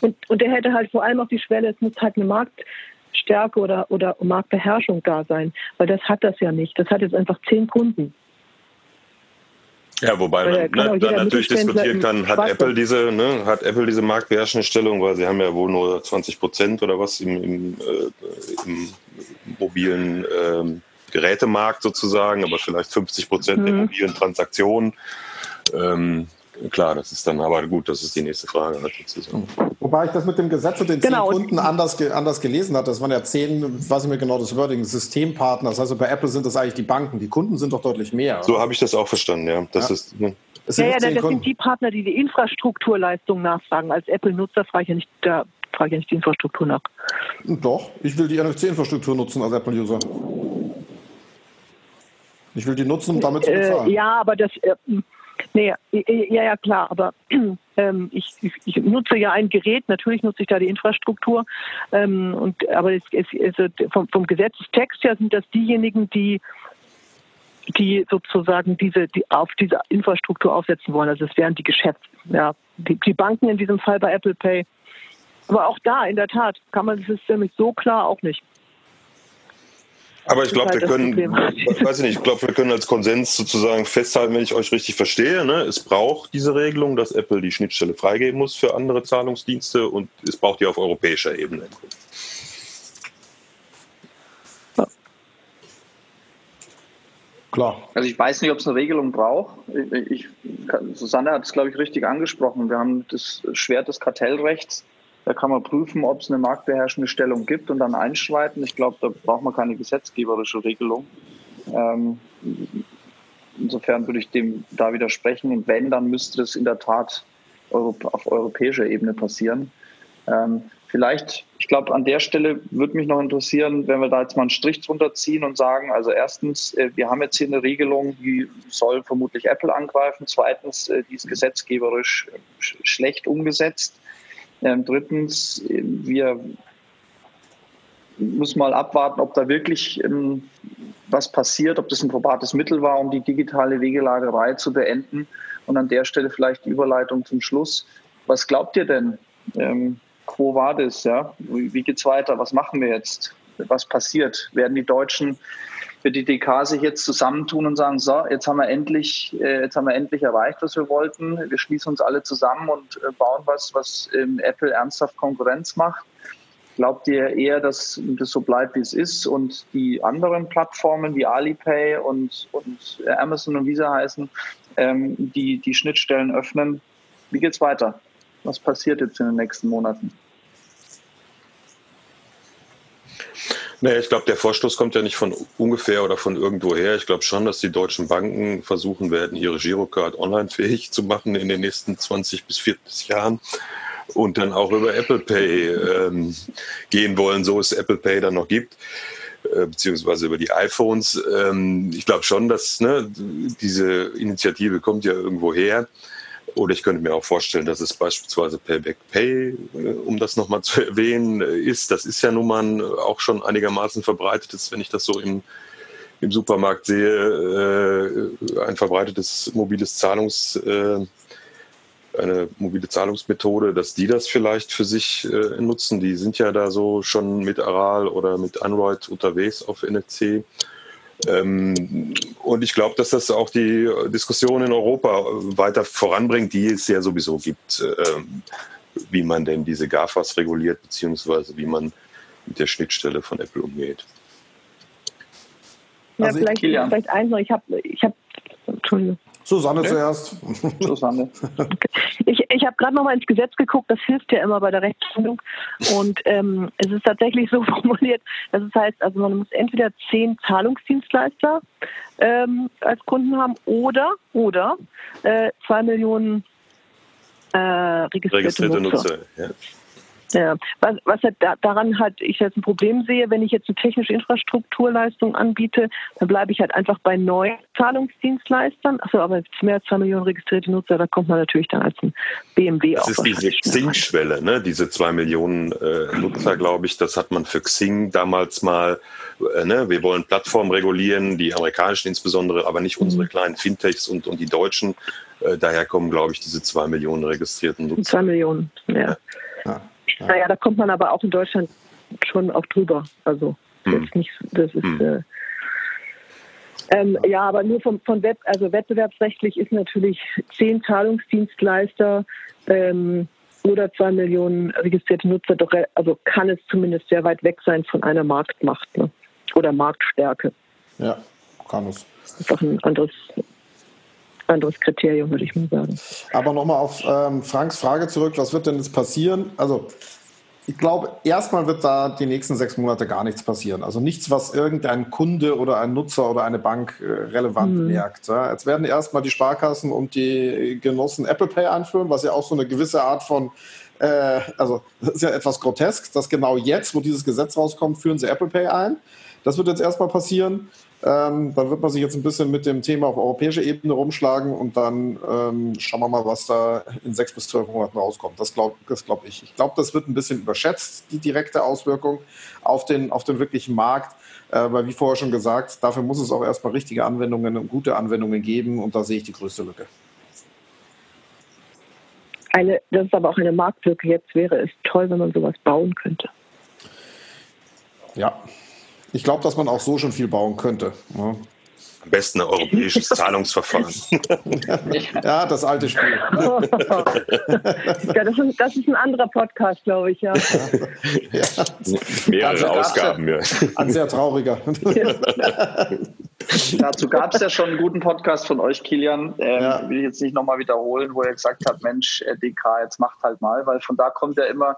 Und, und der hätte halt vor allem auf die Schwelle, es muss halt eine Marktstärke oder, oder Marktbeherrschung da sein. Weil das hat das ja nicht. Das hat jetzt einfach zehn Kunden. Ja, wobei man ne, dann natürlich diskutieren kann, hat Apple diese, ne, hat Apple diese marktbeherrschende Stellung, weil sie haben ja wohl nur 20 Prozent oder was im, im, äh, im mobilen ähm, Gerätemarkt sozusagen, aber vielleicht 50 Prozent mhm. der mobilen Transaktionen. Ähm, klar, das ist dann aber gut, das ist die nächste Frage. Wobei ich das mit dem Gesetz und den genau. zehn Kunden anders, anders gelesen hatte. Das waren ja zehn, weiß ich mir genau das Wording, Systempartner. Das heißt, bei Apple sind das eigentlich die Banken. Die Kunden sind doch deutlich mehr. So habe ich das auch verstanden, ja. Das ja. ist. Ne. Ja, ja, das sind die Partner, die die Infrastrukturleistung nachfragen. Als Apple-Nutzer frage ich ja nicht, da frage ich ja nicht die Infrastruktur nach. Doch, ich will die NFC-Infrastruktur nutzen als Apple-User. Ich will die nutzen, um damit zu äh, bezahlen. Äh, ja, aber das, äh, nee, ja, ja, klar, aber ähm, ich, ich, nutze ja ein Gerät, natürlich nutze ich da die Infrastruktur, ähm, und, aber es, es, es, vom, vom Gesetzestext her sind das diejenigen, die die sozusagen diese, die auf diese Infrastruktur aufsetzen wollen. Also es wären die Geschäfts, ja, die, die Banken in diesem Fall bei Apple Pay. Aber auch da, in der Tat, kann man das ist nämlich so klar auch nicht. Aber ich glaube, wir können, weiß ich nicht, ich glaube, wir können als Konsens sozusagen festhalten, wenn ich euch richtig verstehe, ne, es braucht diese Regelung, dass Apple die Schnittstelle freigeben muss für andere Zahlungsdienste und es braucht die auf europäischer Ebene. Klar. Also ich weiß nicht, ob es eine Regelung braucht. Ich, ich, Susanne hat es, glaube ich, richtig angesprochen. Wir haben das Schwert des Kartellrechts da kann man prüfen, ob es eine marktbeherrschende Stellung gibt und dann einschreiten. Ich glaube, da braucht man keine gesetzgeberische Regelung. Ähm, insofern würde ich dem da widersprechen. Und wenn, dann müsste das in der Tat auf europäischer Ebene passieren. Ähm, vielleicht, ich glaube, an der Stelle würde mich noch interessieren, wenn wir da jetzt mal einen Strich drunter ziehen und sagen, also erstens, äh, wir haben jetzt hier eine Regelung, die soll vermutlich Apple angreifen. Zweitens, äh, die ist gesetzgeberisch äh, schlecht umgesetzt. Ähm, drittens, wir müssen mal abwarten, ob da wirklich ähm, was passiert, ob das ein probates Mittel war, um die digitale Wegelagerei zu beenden. Und an der Stelle vielleicht die Überleitung zum Schluss. Was glaubt ihr denn? Ähm, wo war das? Ja? Wie, wie geht's weiter? Was machen wir jetzt? Was passiert? Werden die Deutschen für die DK sich jetzt zusammentun und sagen, so, jetzt haben wir endlich, äh, jetzt haben wir endlich erreicht, was wir wollten. Wir schließen uns alle zusammen und äh, bauen was, was ähm, Apple ernsthaft Konkurrenz macht. Glaubt ihr eher, dass das so bleibt, wie es ist und die anderen Plattformen wie Alipay und, und Amazon und sie heißen, ähm, die die Schnittstellen öffnen? Wie geht's weiter? Was passiert jetzt in den nächsten Monaten? Nee, ich glaube, der Vorstoß kommt ja nicht von ungefähr oder von irgendwoher. Ich glaube schon, dass die deutschen Banken versuchen werden, ihre Girocard online fähig zu machen in den nächsten 20 bis 40 Jahren und dann auch über Apple Pay ähm, gehen wollen, so es Apple Pay dann noch gibt äh, beziehungsweise über die iPhones. Ähm, ich glaube schon, dass ne, diese Initiative kommt ja irgendwo her. Oder ich könnte mir auch vorstellen, dass es beispielsweise Payback Pay, äh, um das nochmal zu erwähnen, äh, ist. Das ist ja nun mal auch schon einigermaßen verbreitetes, wenn ich das so im, im Supermarkt sehe, äh, ein verbreitetes mobiles Zahlungs, eine mobile Zahlungsmethode, dass die das vielleicht für sich nutzen. Die sind ja da so schon mit Aral oder mit Android unterwegs auf NFC. Ähm, und ich glaube, dass das auch die Diskussion in Europa weiter voranbringt, die es ja sowieso gibt, ähm, wie man denn diese GAFAs reguliert, beziehungsweise wie man mit der Schnittstelle von Apple umgeht. Ja, also vielleicht, vielleicht eins noch. Ich habe, ich hab, Entschuldigung. Susanne okay. zuerst. Susanne. Ich, ich habe gerade noch mal ins Gesetz geguckt, das hilft ja immer bei der Rechtsfindung. Und ähm, es ist tatsächlich so formuliert, dass es heißt, also man muss entweder zehn Zahlungsdienstleister ähm, als Kunden haben oder oder äh, zwei Millionen äh, registrierte, registrierte Nutzer. Nutzer ja. Ja, was, was halt da, daran halt ich jetzt ein Problem sehe, wenn ich jetzt eine technische Infrastrukturleistung anbiete, dann bleibe ich halt einfach bei neuen Zahlungsdienstleistern. Achso, aber mehr als zwei Millionen registrierte Nutzer, da kommt man natürlich dann als ein BMW Das ist diese Xing-Schwelle, ne? diese zwei Millionen äh, Nutzer, glaube ich, das hat man für Xing damals mal, äh, ne? wir wollen Plattformen regulieren, die amerikanischen insbesondere, aber nicht unsere mhm. kleinen Fintechs und, und die deutschen. Äh, daher kommen, glaube ich, diese zwei Millionen registrierten Nutzer. Zwei Millionen, ja. ja. Ja. Naja, da kommt man aber auch in Deutschland schon auch drüber. Also hm. jetzt nicht, das ist hm. äh, ähm, ja, aber nur vom, von Web, also wettbewerbsrechtlich ist natürlich zehn Zahlungsdienstleister ähm, oder zwei Millionen registrierte Nutzer doch, also kann es zumindest sehr weit weg sein von einer Marktmacht ne? oder Marktstärke. Ja, kann es. Einfach ein anderes anderes Kriterium, würde ich mal sagen. Aber nochmal auf ähm, Franks Frage zurück, was wird denn jetzt passieren? Also ich glaube, erstmal wird da die nächsten sechs Monate gar nichts passieren. Also nichts, was irgendein Kunde oder ein Nutzer oder eine Bank äh, relevant mhm. merkt. Ja. Jetzt werden erstmal die Sparkassen und die Genossen Apple Pay einführen, was ja auch so eine gewisse Art von, äh, also das ist ja etwas grotesk, dass genau jetzt, wo dieses Gesetz rauskommt, führen sie Apple Pay ein. Das wird jetzt erstmal passieren. Ähm, dann wird man sich jetzt ein bisschen mit dem Thema auf europäischer Ebene rumschlagen und dann ähm, schauen wir mal, was da in sechs bis zwölf Monaten rauskommt. Das glaube das glaub ich. Ich glaube, das wird ein bisschen überschätzt, die direkte Auswirkung auf den, auf den wirklichen Markt. Äh, weil, wie vorher schon gesagt, dafür muss es auch erstmal richtige Anwendungen und gute Anwendungen geben und da sehe ich die größte Lücke. Eine, das ist aber auch eine Marktlücke. Jetzt wäre es toll, wenn man sowas bauen könnte. Ja, ich glaube, dass man auch so schon viel bauen könnte. Ja. Am besten ein europäisches Zahlungsverfahren. ja, das alte Spiel. ja, das, ist, das, ist, ein anderer Podcast, glaube ich, ja. ja. Mehrere Ausgaben, ja. Ein sehr trauriger. Dazu gab es ja schon einen guten Podcast von euch, Kilian. Ähm, ja. Will ich jetzt nicht nochmal wiederholen, wo er gesagt hat, Mensch, DK, jetzt macht halt mal, weil von da kommt ja immer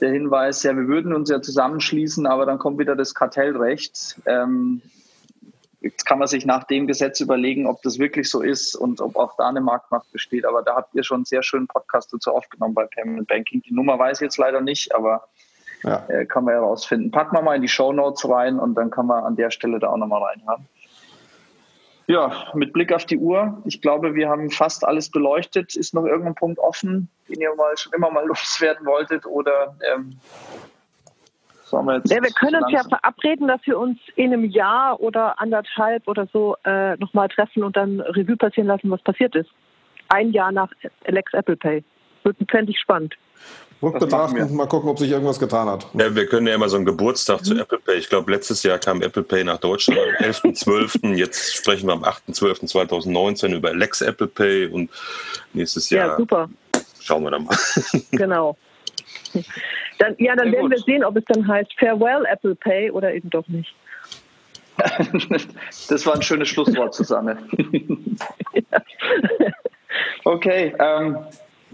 der Hinweis, ja, wir würden uns ja zusammenschließen, aber dann kommt wieder das Kartellrecht. Ähm, jetzt kann man sich nach dem Gesetz überlegen, ob das wirklich so ist und ob auch da eine Marktmacht besteht. Aber da habt ihr schon einen sehr schönen Podcast dazu aufgenommen bei Payment Banking. Die Nummer weiß ich jetzt leider nicht, aber ja. äh, kann man herausfinden. Packen wir mal in die Show Notes rein und dann kann man an der Stelle da auch nochmal reinhören. Ja, mit Blick auf die Uhr, ich glaube, wir haben fast alles beleuchtet. Ist noch irgendein Punkt offen, den ihr mal schon immer mal loswerden wolltet oder ähm, sollen wir jetzt? Ja, wir können uns ja verabreden, dass wir uns in einem Jahr oder anderthalb oder so äh, nochmal treffen und dann Revue passieren lassen, was passiert ist. Ein Jahr nach Alex Apple Pay. Wird fände ich spannend. Rückbetrachten und mal gucken, ob sich irgendwas getan hat. Ja, wir können ja immer so einen Geburtstag mhm. zu Apple Pay. Ich glaube, letztes Jahr kam Apple Pay nach Deutschland am 11.12. Jetzt sprechen wir am 8.12.2019 über Lex Apple Pay und nächstes Jahr. Ja, super. Schauen wir dann mal. Genau. Dann, ja, dann Sehr werden gut. wir sehen, ob es dann heißt Farewell Apple Pay oder eben doch nicht. das war ein schönes Schlusswort, Susanne. Okay, ähm,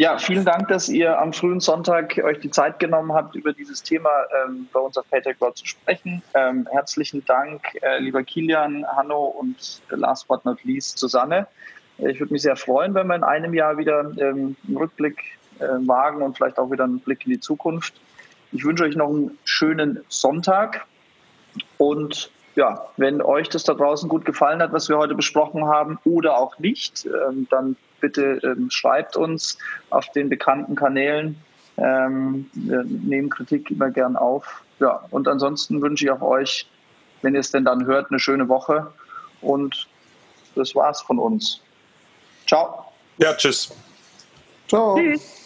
ja, vielen Dank, dass ihr am frühen Sonntag euch die Zeit genommen habt, über dieses Thema ähm, bei uns auf Paytech World zu sprechen. Ähm, herzlichen Dank, äh, lieber Kilian, Hanno und last but not least Susanne. Ich würde mich sehr freuen, wenn wir in einem Jahr wieder ähm, einen Rückblick äh, wagen und vielleicht auch wieder einen Blick in die Zukunft. Ich wünsche euch noch einen schönen Sonntag und ja, wenn euch das da draußen gut gefallen hat, was wir heute besprochen haben oder auch nicht, ähm, dann bitte ähm, schreibt uns auf den bekannten Kanälen. Ähm, wir nehmen Kritik immer gern auf. Ja, und ansonsten wünsche ich auch euch, wenn ihr es denn dann hört, eine schöne Woche. Und das war's von uns. Ciao. Ja, tschüss. Ciao. Tschüss.